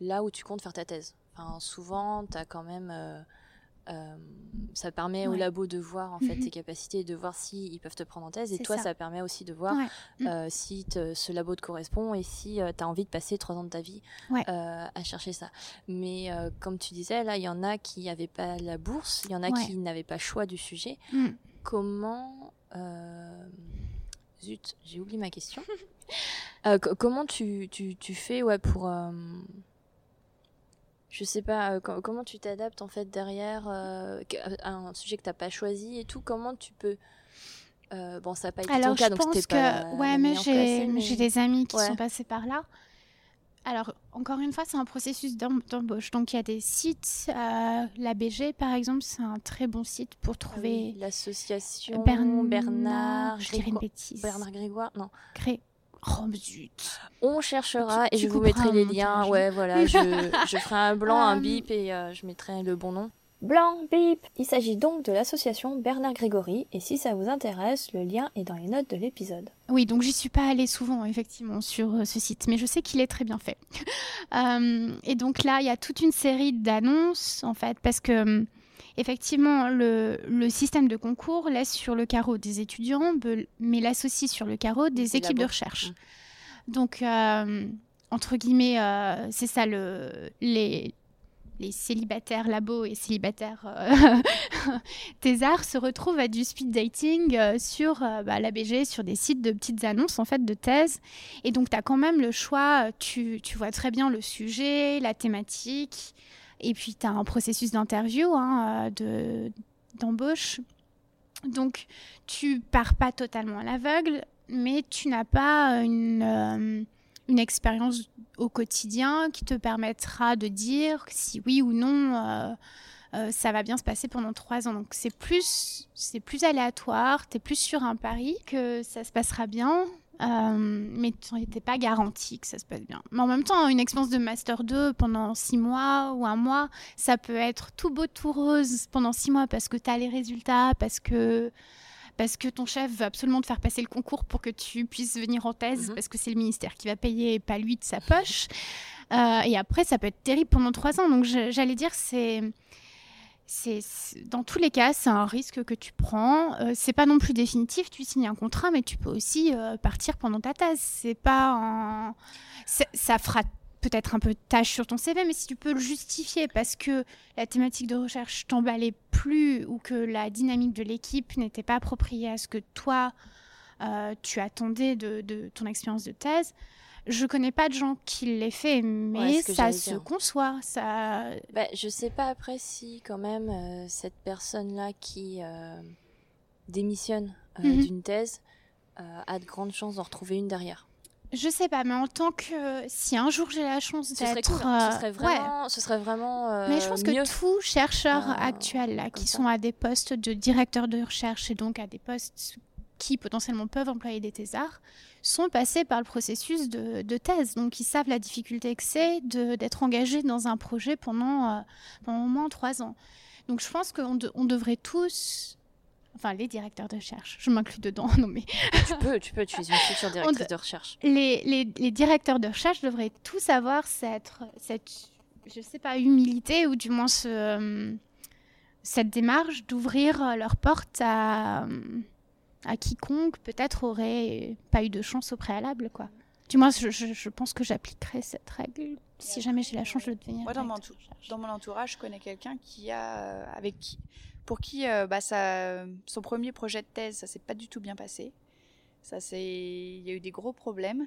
là où tu comptes faire ta thèse. Enfin, souvent, tu as quand même euh, euh, ça permet au labo de voir en fait Mhm. tes capacités et de voir si ils peuvent te prendre en thèse. Et toi, ça. ça. permet aussi de voir Ouais. Mm. euh, si te- ce labo te correspond et si tu as envie de passer trois ans de ta vie Ouais. euh, à chercher ça. Mais euh, comme tu disais, là, il y en a qui n'avaient pas la bourse, il y en a qui n'avaient pas choix du sujet. Mm. Comment. euh, Zut, j'ai oublié ma question. (laughs) Euh, co- comment tu, tu, tu fais ouais, pour. euh, Je sais pas, euh, co- comment tu t'adaptes en fait derrière à un sujet que t'as pas choisi et tout Comment tu peux. bon, ça n'a pas été Alors, ton cas, je donc pense que. pas. ouais, mais j'ai mais- des amis qui Ouais. sont passés par là. Alors, encore une fois, c'est un processus d'em- d'embauche. Donc, il y a des sites. euh, L'ABG, par exemple, c'est un très bon site pour Ah oui, trouver L'association Bernard. Bernard, je dirais une bêtise. Bernard Grégoire, non. Gré- Oh, zut. On cherchera Tu- et tu je vous mettrai les liens. Ouais, voilà, je, je ferai un blanc, un (laughs) Euh, bip et euh, je mettrai le bon nom. Blanc, bip Il s'agit donc de l'association Bernard Grégory, et si ça vous intéresse, le lien est dans les notes de l'épisode. Oui, donc j'y suis pas allée souvent, effectivement, sur euh, ce site, mais je sais qu'il est très bien fait. (laughs) Euh, et donc là, il y a toute une série d'annonces, en fait, parce que, hum, effectivement, le, le système de concours laisse sur le carreau des étudiants, mais l'associe sur le carreau des équipes de recherche. Mm. Donc, euh, entre guillemets, euh, c'est ça, le, les, les célibataires labos et célibataires euh, (laughs) thésards se retrouvent à du speed dating euh, sur euh, bah, l'ABG, sur des sites de petites annonces en fait de thèses. Et donc, tu as quand même le choix, tu, tu vois très bien le sujet, la thématique, et puis tu as un processus d'interview, hein, euh, de- d'embauche. Donc, tu pars pas totalement à l'aveugle, mais tu n'as pas une, euh, une expérience au quotidien qui te permettra de dire si oui ou non euh, ça va bien se passer pendant trois ans. Donc c'est plus, c'est plus aléatoire, tu es plus sur un pari que ça se passera bien. Euh, mais tu n'étais pas garanti que ça se passe bien. Mais en même temps, une expérience de Master 2 pendant six mois ou un mois, ça peut être tout beau, tout rose pendant six mois parce que tu as les résultats, parce que parce que ton chef veut absolument te faire passer le concours pour que tu puisses venir en thèse, Mhm. parce que c'est le ministère qui va payer et pas lui de sa poche. Euh, et après, ça peut être terrible pendant trois ans. Donc, j'allais dire, c'est. C'est, dans tous les cas, c'est un risque que tu prends. Euh, c'est pas non plus définitif. Tu signes un contrat, mais tu peux aussi euh, partir pendant ta thèse. C'est pas ça fera peut-être un peu tâche sur ton CV, mais si tu peux le justifier parce que la thématique de recherche t'emballait plus ou que la dynamique de l'équipe n'était pas appropriée à ce que toi euh, tu attendais de ton expérience de thèse. Je connais pas de gens qui l'aient fait, mais Ouais, ça se dire. conçoit. Ça, Bah, je sais pas après si quand même euh, cette personne-là qui euh, démissionne euh, Mhm. d'une thèse a de grandes chances d'en retrouver une derrière. je sais pas, mais en tant que si un jour j'ai la chance d'être, cool. hein. Ce serait ouais. vraiment, ce serait vraiment euh, Mais je pense mieux. que tous chercheurs euh, actuels là, qui ça. sont à des postes de directeur de recherche et donc à des postes qui potentiellement peuvent employer des thésards sont passés par le processus de, de thèse. Donc ils savent la difficulté que c'est d'être engagé dans un projet pendant, euh, pendant au moins trois ans. Donc je pense qu'on de- on devrait tous, enfin les directeurs de recherche, je m'inclus dedans, (laughs) non mais tu peux, tu peux, tu es une future (laughs) directrice de recherche. les, les, les directeurs de recherche devraient tous avoir cette, cette je sais pas, humilité ou du moins ce, euh, cette démarche d'ouvrir leurs portes à, à quiconque peut-être aurait pas eu de chance au préalable. quoi. Du moins, je, je- je pense que j'appliquerai cette règle si jamais j'ai la chance de devenir Moi, dans mon, dans entourage, je connais quelqu'un qui a, euh, avec qui, pour qui euh, bah, ça, son premier projet de thèse, ça s'est pas du tout bien passé. Ça c'est, il y a eu des gros problèmes.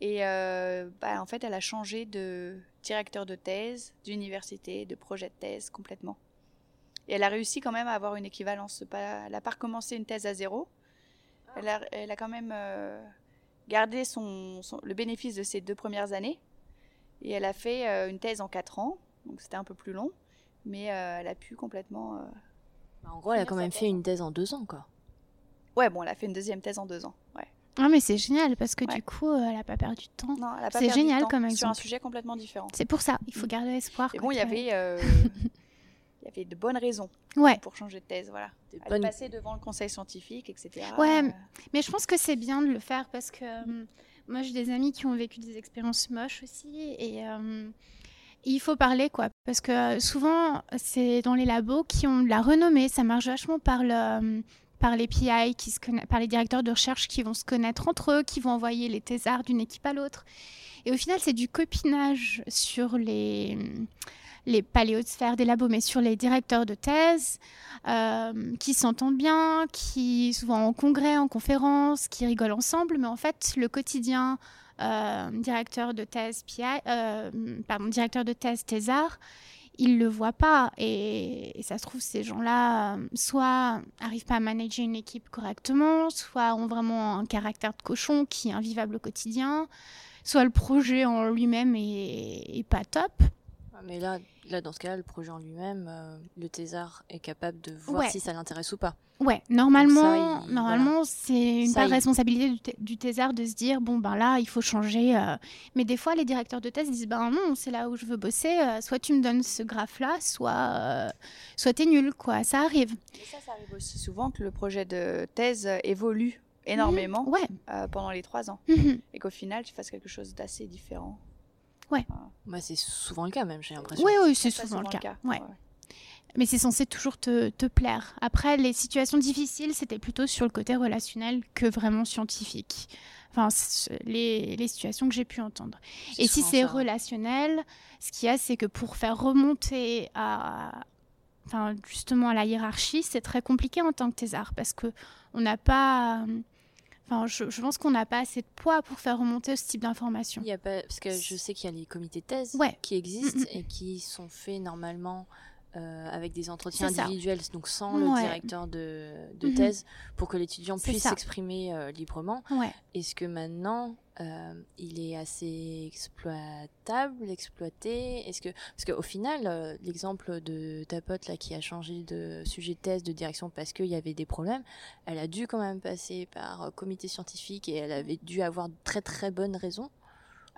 Et euh, bah, en fait, elle a changé de directeur de thèse, d'université, de projet de thèse complètement. Et elle a réussi quand même à avoir une équivalence. Pas, elle n'a pas recommencé une thèse à zéro. Elle a, elle a quand même euh, gardé son, son- le bénéfice de ses deux premières années. Et elle a fait euh, une thèse en quatre ans, donc c'était un peu plus long, mais euh, elle a pu complètement. euh, Bah, En gros, elle a quand même fait une thèse en deux ans, quoi. Ouais, bon, elle a fait une deuxième thèse en deux ans. Ouais. Ah, mais c'est génial parce que Ouais. du coup, euh, elle n'a pas perdu de temps. Non, elle a pas C'est perdu de génial temps comme Sur un sujet complètement différent. C'est pour ça, il faut garder espoir. Et bon, il y avait, euh, (laughs) avait de bonnes raisons Ouais. pour changer de thèse. Voilà. Des Elle bonnes- passait devant le conseil scientifique, etc. Ouais, Euh, Mais je pense que c'est bien de le faire parce que euh, moi j'ai des amis qui ont vécu des expériences moches aussi et euh, il faut parler quoi parce que euh, souvent c'est dans les labos qui ont de la renommée, ça marche vachement par le par les PI qui se connaissent, par les directeurs de recherche qui vont se connaître entre eux, qui vont envoyer les thésards d'une équipe à l'autre. Et au final, c'est du copinage sur les les pas les hautes sphères des labos, mais sur les directeurs de thèse, euh, qui s'entendent bien, qui souvent en congrès, en conférence, qui rigolent ensemble, mais en fait le quotidien euh, directeur de thèse PI, euh, pardon, directeur de thèse thésard, ils le voient pas et, et ça se trouve ces gens-là euh, soit arrivent pas à manager une équipe correctement, soit ont vraiment un caractère de cochon qui est invivable au quotidien, soit le projet en lui-même est, est pas top. Mais là, là, dans ce cas-là, le projet en lui-même, euh, le thésard est capable de voir Ouais. si ça l'intéresse ou pas. Ouais, normalement, il- normalement c'est une Ça, part il- responsabilité du, du thésard de se dire bon ben là il faut changer. euh. Mais des fois les directeurs de thèse disent ben non c'est là où je veux bosser. euh, soit tu me donnes ce graphe là, soit euh, soit t'es nul quoi. Ça arrive. Et ça, ça arrive aussi souvent que le projet de thèse évolue énormément Ouais. euh, pendant les trois ans Mhm. et qu'au final, tu fasses quelque chose d'assez différent. Moi, c'est souvent le cas, même, j'ai l'impression. Oui oui c'est souvent, le cas. Ouais. Ouais. Mais c'est censé toujours te, te plaire. Après les situations difficiles c'était plutôt sur le côté relationnel que vraiment scientifique. Enfin les, les situations que j'ai pu entendre. Et si c'est relationnel, ce qu'il y a, c'est que pour faire remonter à, enfin, justement à la hiérarchie, c'est très compliqué en tant que thésard parce que on n'a pas, euh, enfin, je, je pense qu'on n'a pas assez de poids pour faire remonter ce type d'informations. Il y a pas... Parce que je sais qu'il y a les comités de thèse Ouais. qui existent Mm, mm. et qui sont faits normalement euh, avec des entretiens individuels, donc sans le directeur de, de Mhm. thèse, pour que l'étudiant puisse s'exprimer euh, librement. Ouais. Est-ce que maintenant, euh, il est assez exploitable, exploité? Est-ce que parce qu'au final, l'exemple de ta pote là qui a changé de sujet de thèse, de direction parce qu'il y avait des problèmes, elle a dû quand même passer par comité scientifique et elle avait dû avoir de très très bonnes raisons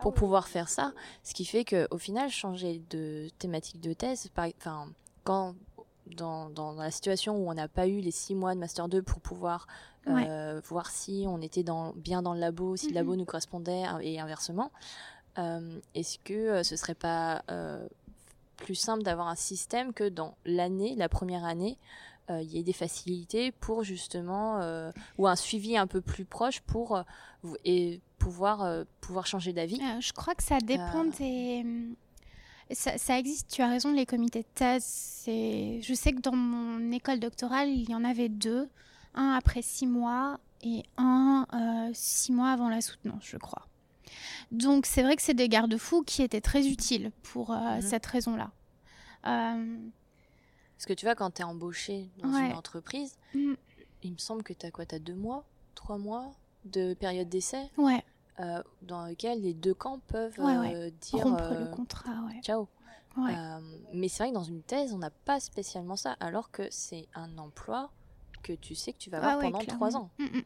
pour pouvoir faire ça. Ce qui fait que au final, changer de thématique de thèse, par, enfin, quand dans, dans la situation où on n'a pas eu les six mois de master 2 pour pouvoir euh, voir si on était dans, bien dans le labo, si le labo Mhm. nous correspondait euh, et inversement, euh, est-ce que euh, ce serait pas euh, plus simple d'avoir un système que dans l'année, la première année, il y ait des facilités pour justement ou un suivi un peu plus proche pour et pouvoir pouvoir changer d'avis? Je crois que ça dépend des. Ça, ça existe, tu as raison, les comités de thèse. Je sais que dans mon école doctorale, il y en avait deux. Un après six mois et un euh, six mois avant la soutenance, je crois. Donc c'est vrai que c'est des garde-fous qui étaient très utiles pour euh, Mhm. cette raison-là. Euh, Parce que tu vois, quand tu es embauché dans Ouais. une entreprise, Mm. il me semble que tu as quoi Tu as deux mois, trois mois de période d'essai? Ouais, euh, dans lequel les deux camps peuvent Ouais, euh, ouais. dire rompre euh, le contrat, ouais. ciao. Euh, mais c'est vrai que dans une thèse, on n'a pas spécialement ça, alors que c'est un emploi que tu sais que tu vas avoir Ah pendant trois ans. Mm, mm.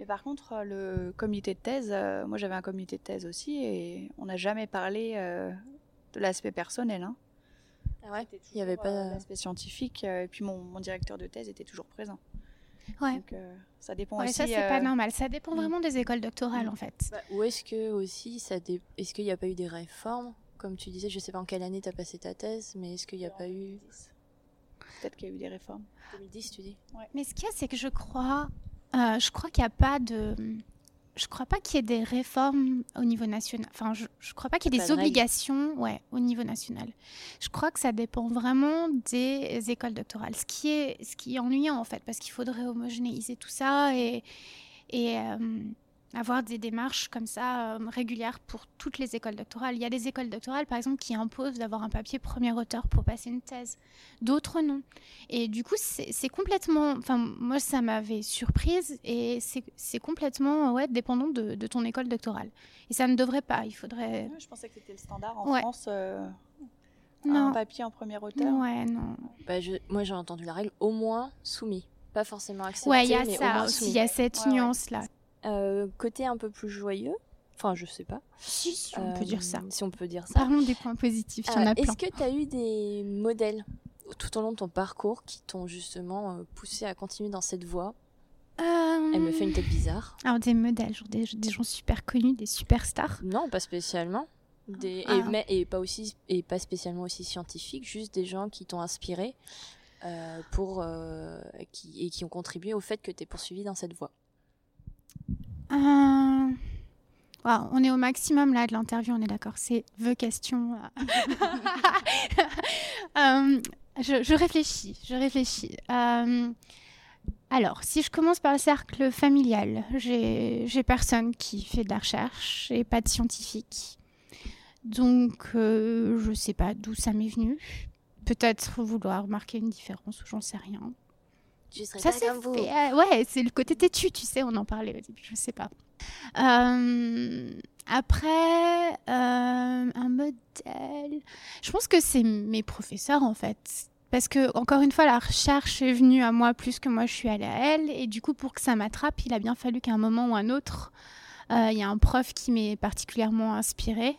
Mais par contre, euh, le comité de thèse, euh, moi j'avais un comité de thèse aussi et on n'a jamais parlé euh, de l'aspect personnel. Hein. Ah ouais? Il y avait toujours, euh, pas. l'aspect scientifique euh, et puis mon, mon directeur de thèse était toujours présent. Ouais. Donc euh, ça dépend Ouais, aussi. ça, c'est pas euh, normal. Ça dépend mm. vraiment des écoles doctorales, en fait. Bah, ou est-ce que aussi ça dé- est-ce qu'il n'y a pas eu des réformes? Comme tu disais, je sais pas en quelle année tu as passé ta thèse, mais est-ce qu'il n'y a pas eu Peut-être qu'il y a eu des réformes. 2010, tu dis? Mais ce qu'il y a, c'est que je crois, euh, je crois qu'il n'y a pas de, je crois pas qu'il y ait des réformes au niveau national. Enfin, je, je crois pas qu'il y ait des obligations, ouais, au niveau national. Je crois que ça dépend vraiment des écoles doctorales. Ce qui est, ce qui est ennuyant en fait, parce qu'il faudrait homogénéiser tout ça et et euh, avoir des démarches comme ça euh, régulières pour toutes les écoles doctorales. Il y a des écoles doctorales, par exemple, qui imposent d'avoir un papier premier auteur pour passer une thèse. D'autres non. Et du coup, c'est complètement. Enfin, moi, ça m'avait surprise et c'est complètement ouais, dépendant de, de ton école doctorale. Et ça ne devrait pas. Il faudrait. Je pensais que c'était le standard en Ouais. France. euh, Non. Un papier en premier auteur. Ouais, non. bah, je- Moi j'ai entendu la règle au moins soumis. Pas forcément accepté, Ouais, il y a mais ça aussi. Il y a cette Ouais, ouais. nuance-là. Euh, côté un peu plus joyeux, enfin je sais pas. Si, si, on peut Euh, dire ça. Si on peut dire ça. Parlons des points positifs. Il y en Euh, a plein. Est-ce que tu as eu des modèles tout au long de ton parcours qui t'ont justement euh, poussé à continuer dans cette voie? Euh, Elle me fait une tête bizarre. Alors des modèles, genre des, des gens super connus, des superstars. Non, pas spécialement. Des, et, Ah. mais, et, pas aussi, et pas spécialement aussi scientifiques, juste des gens qui t'ont inspiré euh, pour, euh, qui, et qui ont contribué au fait que tu es poursuivi dans cette voie. Euh, on est au maximum là de l'interview, on est d'accord. C'est vos questions. (laughs) Euh, je, réfléchis, je réfléchis. Euh, alors, si je commence par le cercle familial, j'ai personne qui fait de la recherche et pas de scientifique. Donc, euh, je sais pas d'où ça m'est venu. Peut-être vouloir marquer une différence ou j'en sais rien. Je serais Ça pas comme vous. euh, ouais, c'est le côté têtu, tu sais, on en parlait au début, je sais pas. Euh, après, euh, un modèle. Je pense que c'est mes professeurs en fait. Parce que, encore une fois, la recherche est venue à moi plus que moi je suis allée à elle. Et du coup, pour que ça m'attrape, il a bien fallu qu'à un moment ou un autre, il y a un prof qui m'est particulièrement inspiré.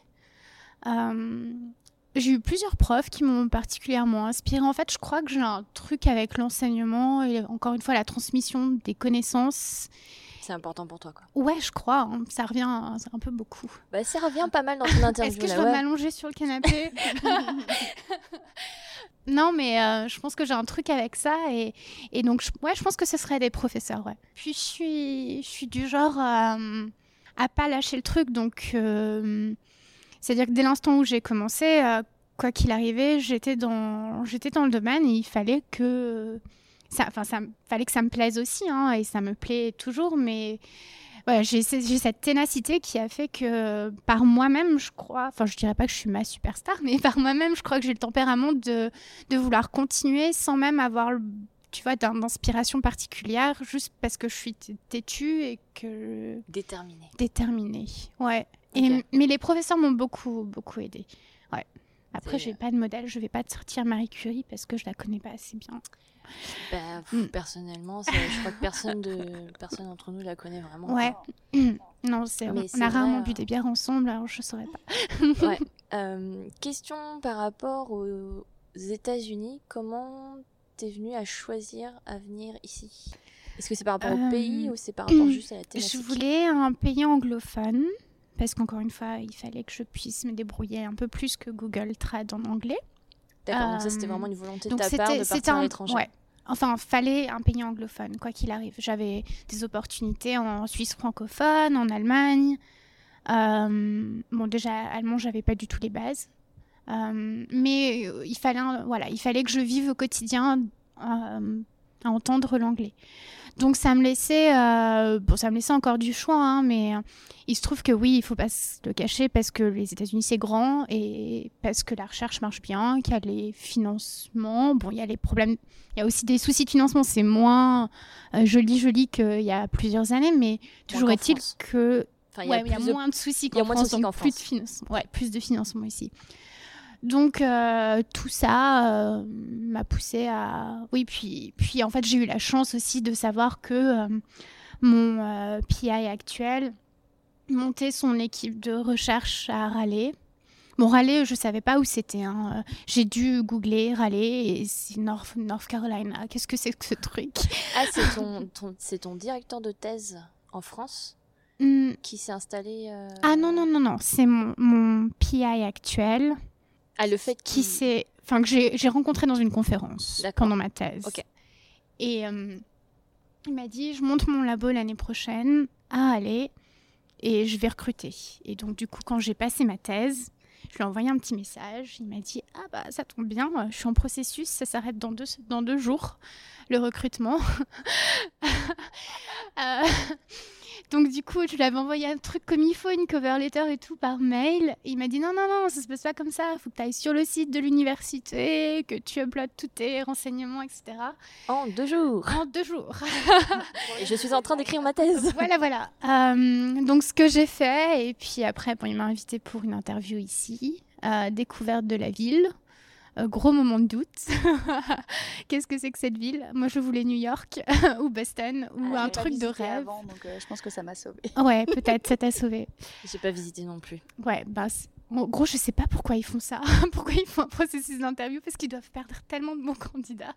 J'ai eu plusieurs profs qui m'ont particulièrement inspiré. En fait, je crois que j'ai un truc avec l'enseignement et encore une fois la transmission des connaissances. C'est important pour toi, quoi. Ouais, je crois. hein, ça revient c'est un peu beaucoup. Bah, ça revient pas mal dans ton interview. Est-ce que je dois ouais. m'allonger sur le canapé (laughs) Non, mais euh, je pense que j'ai un truc avec ça et, et donc je, ouais, je pense que ce serait des professeurs. Ouais. Puis je suis, je suis du genre euh, à pas lâcher le truc, donc euh, c'est-à-dire que dès l'instant où j'ai commencé, euh, quoi qu'il arrivait, j'étais dans, j'étais dans le domaine et il fallait que ça, enfin, ça, me- fallait que ça me plaise aussi, hein, et ça me plaît toujours, mais voilà, j'ai ce- j'ai cette ténacité qui a fait que par moi-même, je crois, enfin, je dirais pas que je suis ma superstar, mais (laughs) par moi-même, je crois que j'ai le tempérament de, de vouloir continuer sans même avoir, tu vois, d'in- d'inspiration particulière, juste parce que je suis têtue et que Déterminé. déterminée. Ouais. Et, mais les professeurs m'ont beaucoup, beaucoup aidé. Ouais. Après, j'ai pas de modèle, je vais pas te sortir Marie Curie parce que je la connais pas assez bien. Bah, pff, Mm. Personnellement, je crois que personne de (laughs) personne d'entre nous la connaît vraiment. Ouais. (clears throat) non, c'est, on a rarement vrai, bu euh. des bières ensemble, alors je saurais pas. (laughs) Ouais. Euh, question par rapport aux États-Unis, comment t'es venu à choisir à venir ici? Est-ce que c'est par rapport au Euh, pays ou c'est par rapport (clears throat) juste à la Je thématique? voulais un pays anglophone parce qu'encore une fois, il fallait que je puisse me débrouiller un peu plus que Google Trad en anglais. D'accord, donc ça euh, c'était vraiment une volonté de ta part de partir à un l'étranger. ouais. Enfin, fallait un pays anglophone quoi qu'il arrive. J'avais des opportunités en Suisse francophone, en Allemagne. Euh, bon, déjà allemand, j'avais pas du tout les bases. Euh, mais euh, il fallait voilà, il fallait que je vive au quotidien euh, à entendre l'anglais. Donc ça me laissait euh, bon, ça me laissait encore du choix, hein, mais euh, il se trouve que oui, il faut pas se le cacher parce que les États-Unis c'est grand et parce que la recherche marche bien, qu'il y a les financements. Bon, il y a les problèmes, il y a aussi des soucis de financement. C'est moins euh, joli joli qu'il y a plusieurs années, mais toujours est-il que Enfin, il y a y de- moins de soucis qu'en France, plus de financement. Ouais, plus de financement ici. Donc euh, tout ça euh, m'a poussé à oui puis puis en fait j'ai eu la chance aussi de savoir que euh, mon PI actuel montait son équipe de recherche à Raleigh. Bon Raleigh je savais pas où c'était. hein. J'ai dû googler Raleigh et c'est North North Carolina. Qu'est-ce que c'est que ce truc? Ah, c'est (laughs) ton, ton- c'est ton directeur de thèse en France qui s'est installé. Ah non non non non c'est mon, mon PI actuel. Ah, le fait qui s'est, enfin que j'ai rencontré dans une conférence pendant ma thèse. Ok. Et euh, il m'a dit, je monte mon labo l'année prochaine à aller et je vais recruter. Et donc du coup, quand j'ai passé ma thèse, je lui ai envoyé un petit message. Il m'a dit, ah bah ça tombe bien, je suis en processus, ça s'arrête dans deux dans deux jours le recrutement. (laughs) Euh, donc du coup, je lui avais envoyé un truc comme il faut, une cover letter et tout par mail. Et il m'a dit non, non, non, ça se passe pas comme ça. Il faut que tu ailles sur le site de l'université, que tu uploades tous tes renseignements, etc. en deux jours. En deux jours. (laughs) Je suis en train d'écrire ma thèse. voilà, voilà. Euh, donc ce que j'ai fait, et puis après, bon, il m'a invité pour une interview ici, euh, découverte de la ville. Euh, gros moment de doute. (laughs) Qu'est-ce que c'est que cette ville? Moi, je voulais New York (laughs) ou Boston ou Ah, un truc de rêve. avant, donc euh, je pense que ça m'a sauvé. (laughs) Ouais, peut-être, ça t'a sauvé. J'ai pas visité non plus. Ouais, bah, En gros, je sais pas pourquoi ils font ça, pourquoi ils font un processus d'interview, parce qu'ils doivent perdre tellement de bons candidats.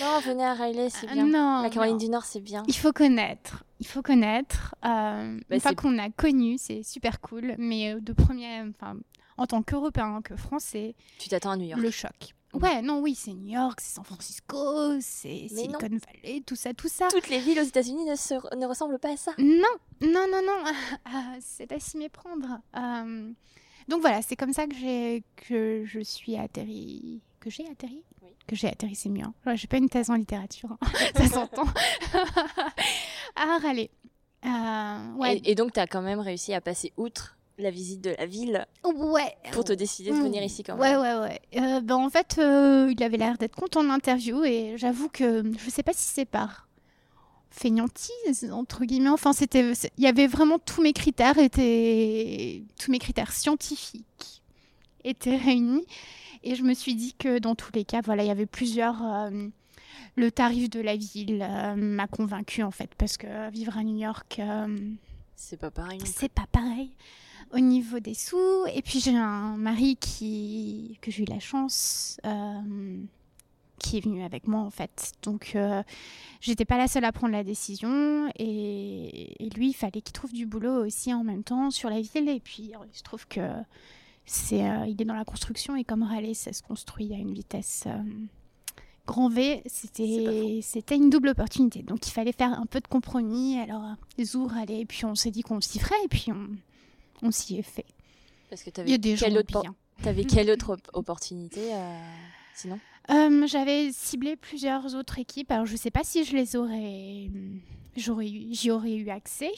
non, venez à Riley, c'est bien. non, La Caroline non. du Nord, c'est bien. Il faut connaître, il faut connaître. Euh, Bah, une fois qu'on a connu, c'est super cool, mais euh, de premier, enfin, en tant qu'Européen, que Français, Tu t'attends à New York. le choc. Ouais, non, oui, c'est New York, c'est San Francisco, c'est non. Silicon Valley, tout ça, tout ça. Toutes les villes aux États-Unis ne, se- ne ressemblent pas à ça. Non, non, non, non, (laughs) ah, c'est à s'y méprendre. Euh, donc voilà, c'est comme ça que j'ai que je suis atterri, que j'ai atterri, Oui. que j'ai atterri, c'est mieux. hein. J'ai pas une thèse en littérature, hein. (laughs) ça s'entend. (laughs) à râler. Euh, ouais, Et, et donc, tu as quand même réussi à passer outre la visite de la ville ouais. pour te décider de Mm. venir ici quand Ouais, même. ouais, ouais. Euh, ben, en fait, euh, il avait l'air d'être content de l'interview et j'avoue que je sais pas si c'est par fainéantise, entre guillemets. Enfin, c'était, il y avait vraiment tous mes critères étaient, tous mes critères scientifiques étaient réunis et je me suis dit que dans tous les cas, voilà, il y avait plusieurs. euh, le tarif de la ville m'a convaincue en fait parce que vivre à New York. C'est pas pareil. c'est pas pareil au niveau des sous. Et puis j'ai un mari qui que j'ai eu la chance euh, qui est venu avec moi en fait. Donc euh, j'étais pas la seule à prendre la décision et, et lui il fallait qu'il trouve du boulot aussi en même temps sur la ville. Et puis il se trouve que c'est euh, il est dans la construction et comme Raleigh ça se construit à une vitesse euh, grand V, c'était c'était une double opportunité. Donc il fallait faire un peu de compromis. Alors Zour allait et puis on s'est dit qu'on s'y ferait et puis on, on s'y est fait. Parce que Il y a t'avais des gens quelle, autre, bien. t'avais quelle autre op- (laughs) opportunité euh, sinon Euh, J'avais ciblé plusieurs autres équipes. Alors je sais pas si je les aurais, j'aurais eu- j'y aurais eu accès.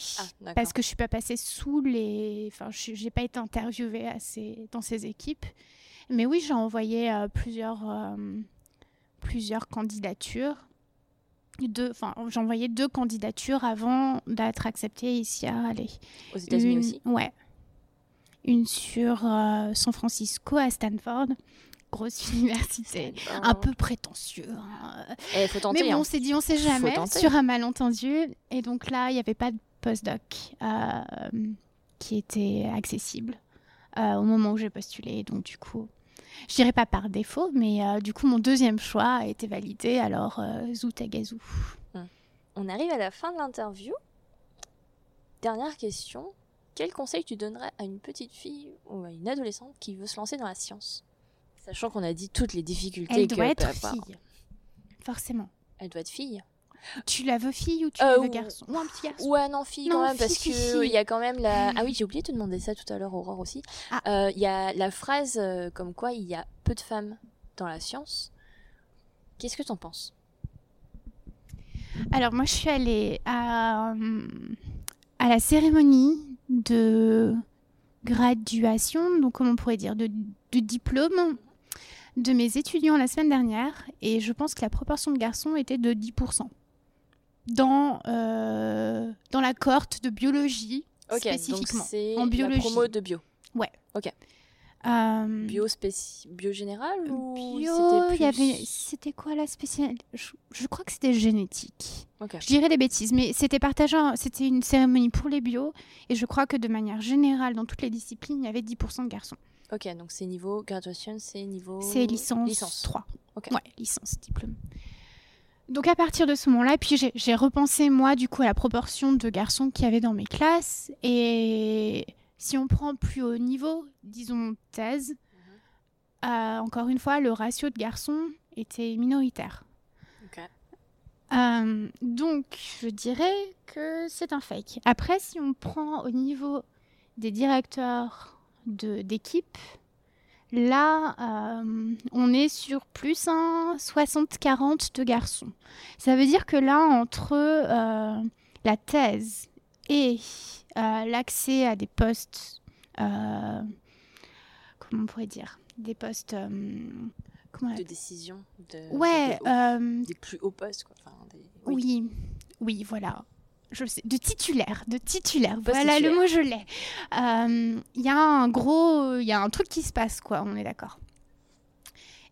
Ah, parce que je suis pas passée sous les. Enfin, j'ai pas été interviewée à ces- dans ces équipes. Mais oui, j'ai envoyé euh, plusieurs, euh, plusieurs candidatures. Deux, enfin, j'ai envoyé deux candidatures avant d'être acceptée ici à Raleigh. Aux États-Unis Une- aussi. Ouais. Une sur euh, San Francisco à Stanford. Grosse (laughs) université. Un peu prétentieux. hein. Faut tenter. Mais bon, hein. on s'est dit, on sait jamais, sur un malentendu. Et donc là, il n'y avait pas de postdoc euh, qui était accessible euh, au moment où j'ai postulé. Donc du coup, je dirais pas par défaut, mais euh, du coup, mon deuxième choix a été validé. Alors, euh, zou tagazou. On arrive à la fin de l'interview. Dernière question. Quel conseil tu donnerais à une petite fille ou à une adolescente qui veut se lancer dans la science? Sachant qu'on a dit toutes les difficultés Elle que doit peut être avoir. fille. Forcément. Elle doit être fille. Tu la veux fille ou tu Euh, la veux ou- garçon? Ou un petit garçon Ouais, non, fille Non, quand même, fille, parce fille, que fille. il y a quand même la. Ah oui, j'ai oublié de te demander ça tout à l'heure, Aurore aussi. Ah. Euh, Il y a la phrase euh, comme quoi il y a peu de femmes dans la science. Qu'est-ce que t'en penses? Alors moi je suis allée à, euh, à la cérémonie de graduation, donc comment on pourrait dire, de, de diplôme de mes étudiants la semaine dernière et je pense que la proportion de garçons était de 10% dans, euh, dans la cohorte de biologie Ok, spécifiquement. en la biologie. promo de bio. Euh, Bio, spéci... bio général ou bio, c'était il y plus... avait, c'était quoi la spécialité je, je crois que c'était génétique. Je dirais des bêtises, mais c'était partagé, c'était une cérémonie pour les bio, et je crois que de manière générale, dans toutes les disciplines, il y avait 10% de garçons. Ok, donc c'est niveau graduation, c'est niveau... C'est licence, Licence. 3. Ok. Ouais, licence, diplôme. Donc à partir de ce moment-là, puis j'ai- j'ai repensé moi du coup à la proportion de garçons qu'il y avait dans mes classes, et si on prend plus haut niveau, disons thèse, euh, encore une fois, le ratio de garçons était minoritaire. Euh, donc, je dirais que c'est un fake. Après, si on prend au niveau des directeurs de- d'équipe, là, euh, on est sur plus un 60-40 de garçons. Ça veut dire que là, entre euh, la thèse et l'accès à des postes, euh, comment on pourrait dire, des postes, euh, De décision. De... ouais, des, hauts- euh, des plus hauts postes, quoi. Enfin, des... oui. oui, voilà. Je sais, de titulaire, de titulaire. Voilà titulaire. le mot, je l'ai. Euh, Il y a un gros, il y a un truc qui se passe, quoi. On est d'accord.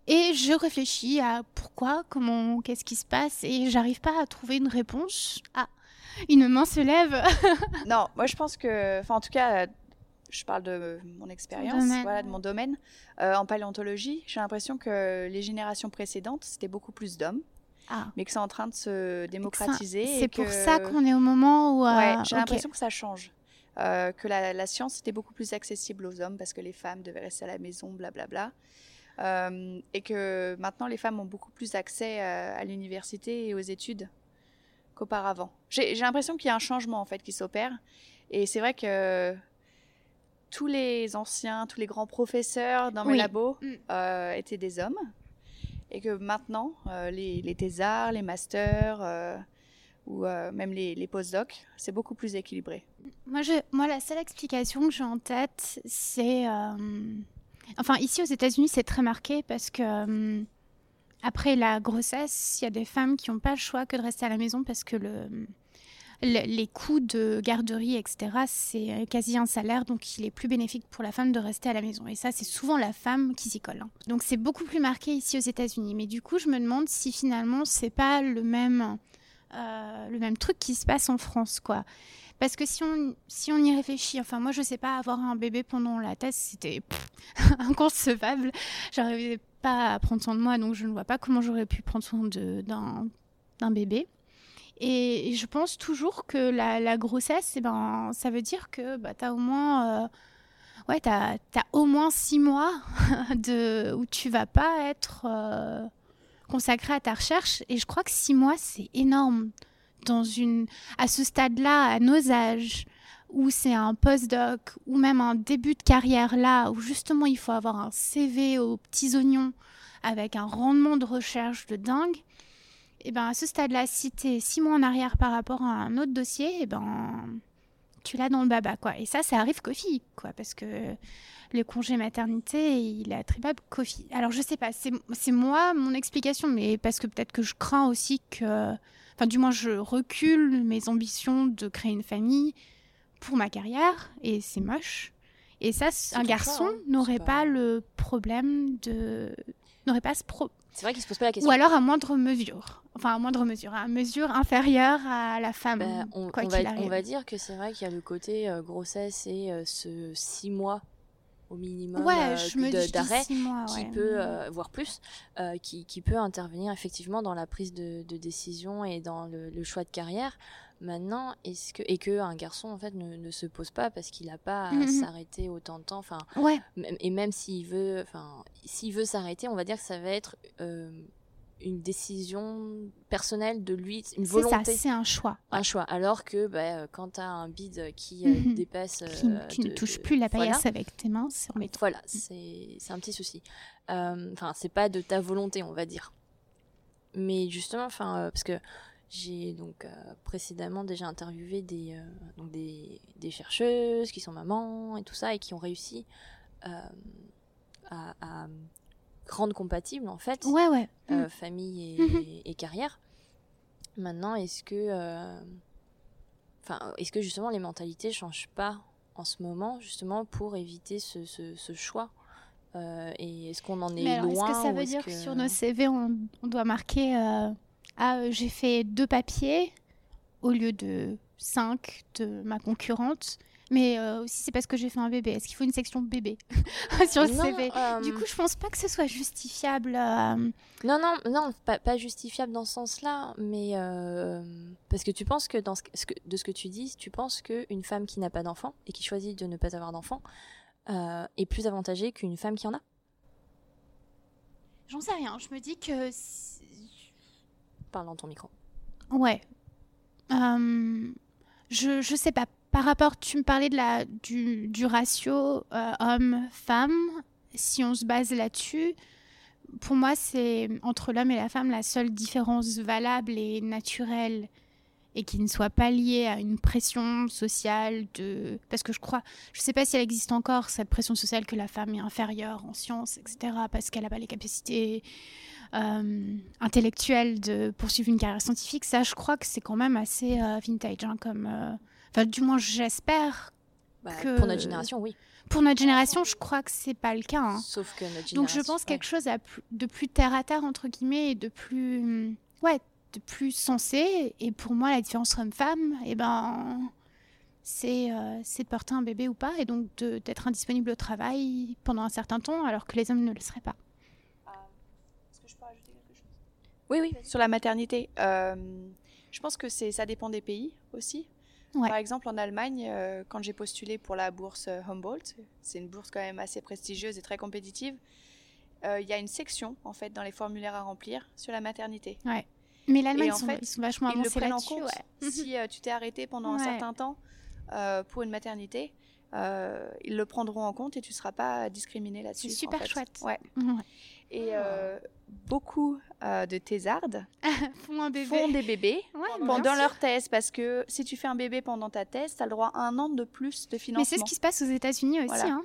Et je réfléchis à pourquoi, comment, qu'est-ce qui se passe, et j'arrive pas à trouver une réponse. Ah, une main se lève. (laughs) Non, moi je pense que, enfin en tout cas, euh, je parle de mon expérience, voilà, de mon domaine. Euh, en paléontologie, j'ai l'impression que les générations précédentes, c'était beaucoup plus d'hommes, Ah. mais que c'est en train de se démocratiser. C'est pour que- ça qu'on est au moment où. euh, Ouais, j'ai l'impression que ça change. Euh, que la, la science était beaucoup plus accessible aux hommes parce que les femmes devaient rester à la maison, blablabla. Euh, et que maintenant, les femmes ont beaucoup plus accès à, à l'université et aux études qu'auparavant. J'ai l'impression qu'il y a un changement en fait qui s'opère. Et c'est vrai que tous les anciens, tous les grands professeurs dans mes Oui. labos Mm. euh, étaient des hommes. Et que maintenant, euh, les, les thésards, les masters euh, ou euh, même les, les postdocs, c'est beaucoup plus équilibré. Moi, je, moi, la seule explication que j'ai en tête, c'est. Euh, Enfin, ici aux États-Unis, c'est très marqué parce que. euh, après la grossesse, il y a des femmes qui n'ont pas le choix que de rester à la maison parce que le, le- les coûts de garderie, etc., c'est quasi un salaire, donc il est plus bénéfique pour la femme de rester à la maison. Et ça, c'est souvent la femme qui s'y colle. hein. Donc c'est beaucoup plus marqué ici aux États-Unis. Mais du coup, je me demande si finalement, c'est pas le même, euh, le même truc qui se passe en France, quoi. Parce que si on, si on y réfléchit, enfin moi je sais pas, avoir un bébé pendant la thèse, c'était (laughs) inconcevable. J'arrivais pas à prendre soin de moi, donc je ne vois pas comment j'aurais pu prendre soin d'un bébé. Et je pense toujours que la, grossesse, eh ben, ça veut dire que bah, tu as au moins... euh, ouais, t'as, t'as au moins six mois (laughs) de, où tu vas pas être euh, consacré à ta recherche. Et je crois que six mois, c'est énorme dans une, à ce stade-là, à nos âges, où c'est un postdoc ou même un début de carrière là, où justement il faut avoir un CV aux petits oignons avec un rendement de recherche de dingue. Et ben à ce stade-là, si tu es six mois en arrière par rapport à un autre dossier, et ben tu l'as dans le baba quoi. Et ça, ça arrive qu'aux filles quoi, parce que le congé maternité, il est attribuable qu'aux filles. Alors je sais pas, c'est moi mon explication, mais parce que peut-être que je crains aussi que, enfin du moins je recule mes ambitions de créer une famille pour ma carrière et c'est moche. Et ça, un garçon hein. n'aurait pas... pas- le problème de n'aurait pas ce pro C'est vrai qu'il se pose pas la question. ou alors à moindre mesure. Enfin, à moindre mesure, à mesure inférieure à la femme, Bah, on, quoi on qu'il va, arrive. on va dire que c'est vrai qu'il y a le côté euh, grossesse et euh, ce six mois au minimum ouais, euh, d'arrêt qui ouais. peut, euh, voire plus, euh, qui, qui peut intervenir effectivement dans la prise de, de décision et dans le, le choix de carrière. Maintenant, est-ce que et que un garçon en fait ne, ne se pose pas parce qu'il n'a pas à Mhm. s'arrêter autant de temps. Enfin, Ouais, et même s'il veut, enfin, s'il veut s'arrêter, on va dire que ça va être euh, une décision personnelle de lui, une c'est ça, volonté c'est un choix. un choix. Alors que bah, euh, quand tu as un bid qui euh, Mhm. dépasse. Qui- euh, tu ne de- plus la voilà. paillasse avec tes mains, c'est embêtant. Voilà, c'est c'est un petit souci. Euh, Enfin, c'est pas de ta volonté, on va dire. Mais justement, enfin, euh, parce que j'ai donc euh, précédemment déjà interviewé des, euh, donc des, des chercheuses qui sont mamans et tout ça et qui ont réussi euh, à, à rendre compatible en fait Ouais, ouais. euh, Mm. famille et, Mhm. et carrière. Maintenant, est-ce que, euh, enfin, est-ce que justement les mentalités changent pas en ce moment, justement pour éviter ce, ce, ce choix Euh, Et est-ce qu'on en est Mais alors, loin est-ce que ça veut dire que- que sur nos CV, on, on doit marquer Ah, j'ai fait deux papiers au lieu de cinq de ma concurrente mais euh, aussi c'est parce que j'ai fait un bébé. Est-ce qu'il faut une section bébé (laughs) sur le Non, CV euh, Du coup, je pense pas que ce soit justifiable. euh, Non, non, non, pas, pas justifiable dans ce sens-là, mais euh, parce que tu penses que, dans ce, ce que de ce que tu dis, tu penses qu'une femme qui n'a pas d'enfant et qui choisit de ne pas avoir d'enfant euh, est plus avantagée qu'une femme qui en a? J'en sais rien. Je me dis que. Parle dans ton micro. Ouais. Euh, je, je sais pas. Par rapport, tu me parlais du, ratio euh, homme-femme. Si on se base là-dessus, pour moi, c'est entre l'homme et la femme la seule différence valable et naturelle et qui ne soit pas liée à une pression sociale de... Parce que je crois, je sais pas si elle existe encore, cette pression sociale que la femme est inférieure en sciences, etc., parce qu'elle n'a pas les capacités euh, intellectuelles de poursuivre une carrière scientifique. Ça, je crois que c'est quand même assez euh, vintage, hein, comme... Enfin, du moins, j'espère. Bah, Que- Pour notre génération, oui. Pour notre génération, je crois que c'est pas le cas. hein. Sauf que notre génération. Donc je pense quelque chose à plus- de plus terre à terre entre guillemets et de plus ouais de plus sensé. Et pour moi la différence homme-femme, et ben c'est de porter un bébé ou pas, et donc d'être indisponible au travail pendant un certain temps, alors que les hommes ne le seraient pas. Est-ce que je peux rajouter quelque chose? Oui, oui. Sur la maternité, je pense que ça dépend des pays aussi. Par exemple, en Allemagne, euh, quand j'ai postulé pour la bourse euh, Humboldt, c'est une bourse quand même assez prestigieuse et très compétitive, euh, il y a une section, en fait, dans les formulaires à remplir sur la maternité. Ouais. Mais l'Allemagne, ils, ils, sont vachement avancés ils le prennent en compte. Si tu t'es arrêté pendant un certain temps pour une maternité, ils le prendront en compte et tu ne seras pas discriminé là-dessus. C'est super chouette. Ouais. Et beaucoup euh, de thésardes (laughs) font, des bébés pendant leur thèse parce que si tu fais un bébé pendant ta thèse, tu as le droit à un an de plus de financement. Mais c'est ce qui se passe aux États-Unis aussi. Hein.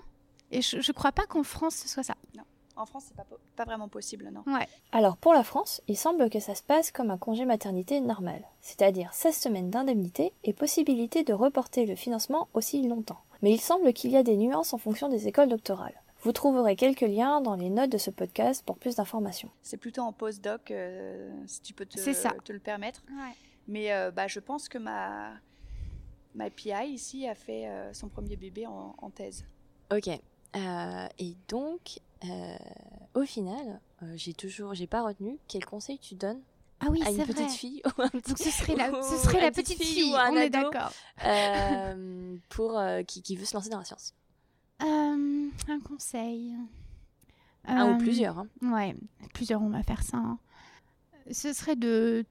Et je ne crois pas qu'en France ce soit ça. Non. En France, c'est pas, pas vraiment possible, non. Ouais. Alors pour la France, il semble que ça se passe comme un congé maternité normal, c'est-à-dire 16 semaines d'indemnité et possibilité de reporter le financement aussi longtemps. Mais il semble qu'il y a des nuances en fonction des écoles doctorales. Vous trouverez quelques liens dans les notes de ce podcast pour plus d'informations. C'est plutôt en postdoc, euh, si tu peux te, te le permettre. Mais euh, bah, je pense que ma, ma PI ici a fait euh, son premier bébé en, thèse. Ok. et donc, au final, j'ai toujours, j'ai pas retenu quel conseil tu donnes ah oui, à une petite fille Donc (laughs) ce serait la, ce serait la petite, fille, on est d'accord. pour qui, qui, veut se lancer dans la science. Euh, un conseil. Un ou euh, plusieurs. Hein. Ouais, plusieurs, on va faire ça. Hein. Ce serait de,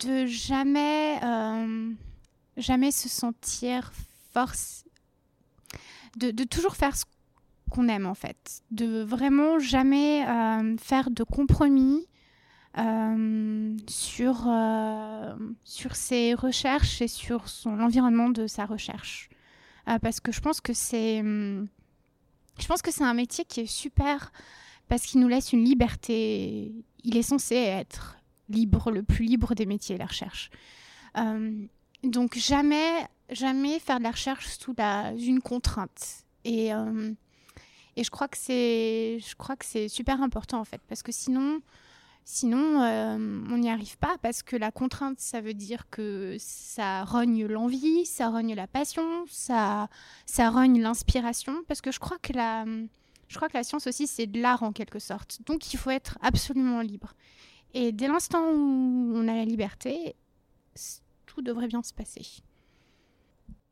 de jamais, euh, jamais se sentir force. De, de toujours faire ce qu'on aime en fait. De vraiment jamais faire de compromis sur, sur ses recherches et sur son l'environnement de sa recherche. Euh, parce que je pense que c'est hum, je pense que c'est un métier qui est super parce qu'il nous laisse une liberté. Il est censé être libre, le plus libre des métiers, la recherche. Euh, donc jamais, jamais faire de la recherche sous une contrainte. Et, euh, et je crois que c'est, je crois que c'est super important en fait, parce que sinon, Sinon, euh, on n'y arrive pas parce que la contrainte, ça veut dire que ça rogne l'envie, ça rogne la passion, ça, ça rogne l'inspiration. Parce que je crois que la, je crois que la science aussi, c'est de l'art en quelque sorte. Donc, il faut être absolument libre. Et dès l'instant où on a la liberté, tout devrait bien se passer.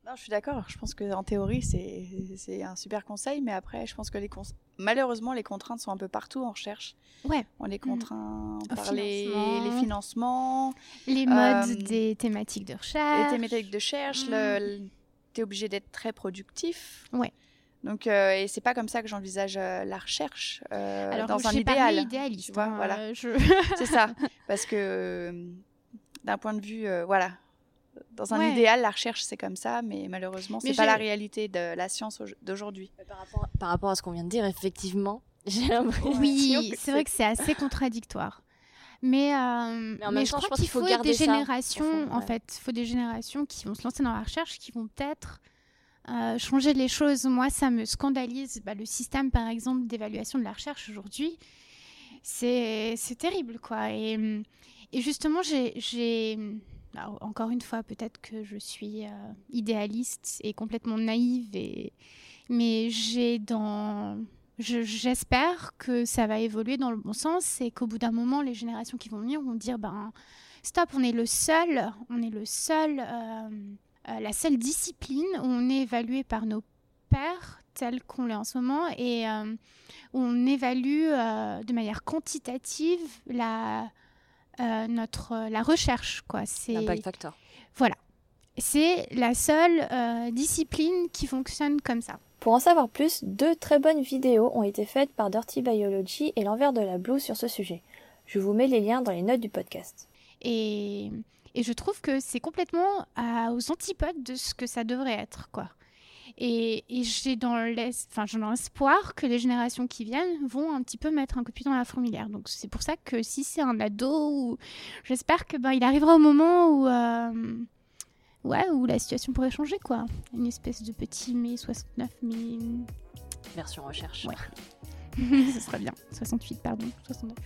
Non, je suis d'accord. Je pense qu'en théorie, c'est un super conseil, mais après, je pense que les malheureusement, les contraintes sont un peu partout en recherche. Ouais. On les mm. contraint par les, les, financements, les modes euh, des thématiques de recherche. Les thématiques de recherche, mm. tu es obligé d'être très productif. Ouais. Donc, euh, et c'est pas comme ça que j'envisage euh, la recherche euh, Alors, dans un idéal. idéaliste. Tu vois, hein, voilà. c'est ça. (laughs) Parce que d'un point de vue, voilà, dans un idéal, la recherche, c'est comme ça, mais malheureusement, c'est pas la réalité de la science d'aujourd'hui. Par rapport, par rapport à ce qu'on vient de dire, effectivement, (laughs) j'ai l'impression. Oui, c'est vrai que c'est assez contradictoire. Mais, euh, mais, je crois qu'il faut, des générations, en fait, il faut des générations qui vont se lancer dans la recherche, qui vont peut-être euh, changer les choses. Moi, ça me scandalise. Bah, le système, par exemple, d'évaluation de la recherche aujourd'hui, c'est terrible, quoi. Et, et justement, j'ai encore une fois, peut-être que je suis euh, idéaliste et complètement naïve, mais. J'espère que ça va évoluer dans le bon sens et qu'au bout d'un moment, les générations qui vont venir vont dire ben stop, on est le seul, on est le seul, euh, euh, la seule discipline où on est évalué par nos pairs tel qu'on l'est en ce moment et on évalue de manière quantitative la, euh, notre, euh, la recherche. Quoi. C'est, L'impact factor. Voilà. C'est la seule euh, discipline qui fonctionne comme ça. Pour en savoir plus, deux très bonnes vidéos ont été faites par Dirty Biology et l'envers de la blouse sur ce sujet. Je vous mets les liens dans les notes du podcast. Et, et je trouve que c'est complètement aux antipodes de ce que ça devrait être, quoi. Et, j'ai dans l'espoir que les générations qui viennent vont un petit peu mettre un coup de pied dans la fourmilière. Donc c'est pour ça que si c'est un ado, j'espère que ben, il arrivera au moment où, euh, ouais, où la situation pourrait changer, quoi. Une espèce de petit mai 69, mais... Version recherche. Ouais. (laughs) Ce serait bien. 68, pardon. 69,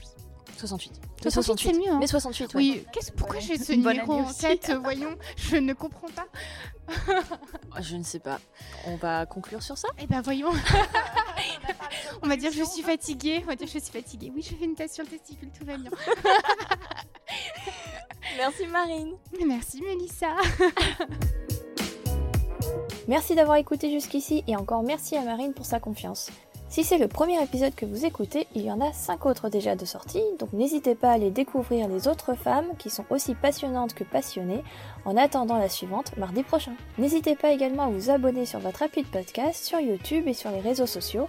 68. 68, c'est mieux. Hein. Mais 68, ouais. Oui, qu'est-ce, pourquoi Ouais. j'ai ce Bonne numéro année en aussi. tête Voyons, je ne comprends pas. Je ne sais pas. On va conclure sur ça? Eh ben voyons. (laughs) On va dire que je suis fatiguée. On va dire que je suis fatiguée. Oui, je fais une tasse sur le testicule, tout va bien. (laughs) Merci Marine. Merci Mélissa. (laughs) Merci d'avoir écouté jusqu'ici et encore merci à Marine pour sa confiance. Si c'est le premier épisode que vous écoutez, il y en a 5 autres déjà de sortie, donc n'hésitez pas à aller découvrir les autres femmes qui sont aussi passionnantes que passionnées en attendant la suivante mardi prochain. N'hésitez pas également à vous abonner sur votre appli de podcast, sur YouTube et sur les réseaux sociaux.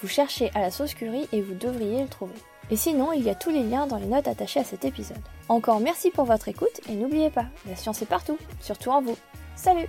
Vous cherchez à la sauce curry et vous devriez le trouver. Et sinon, il y a tous les liens dans les notes attachées à cet épisode. Encore merci pour votre écoute et n'oubliez pas, la science est partout, surtout en vous. Salut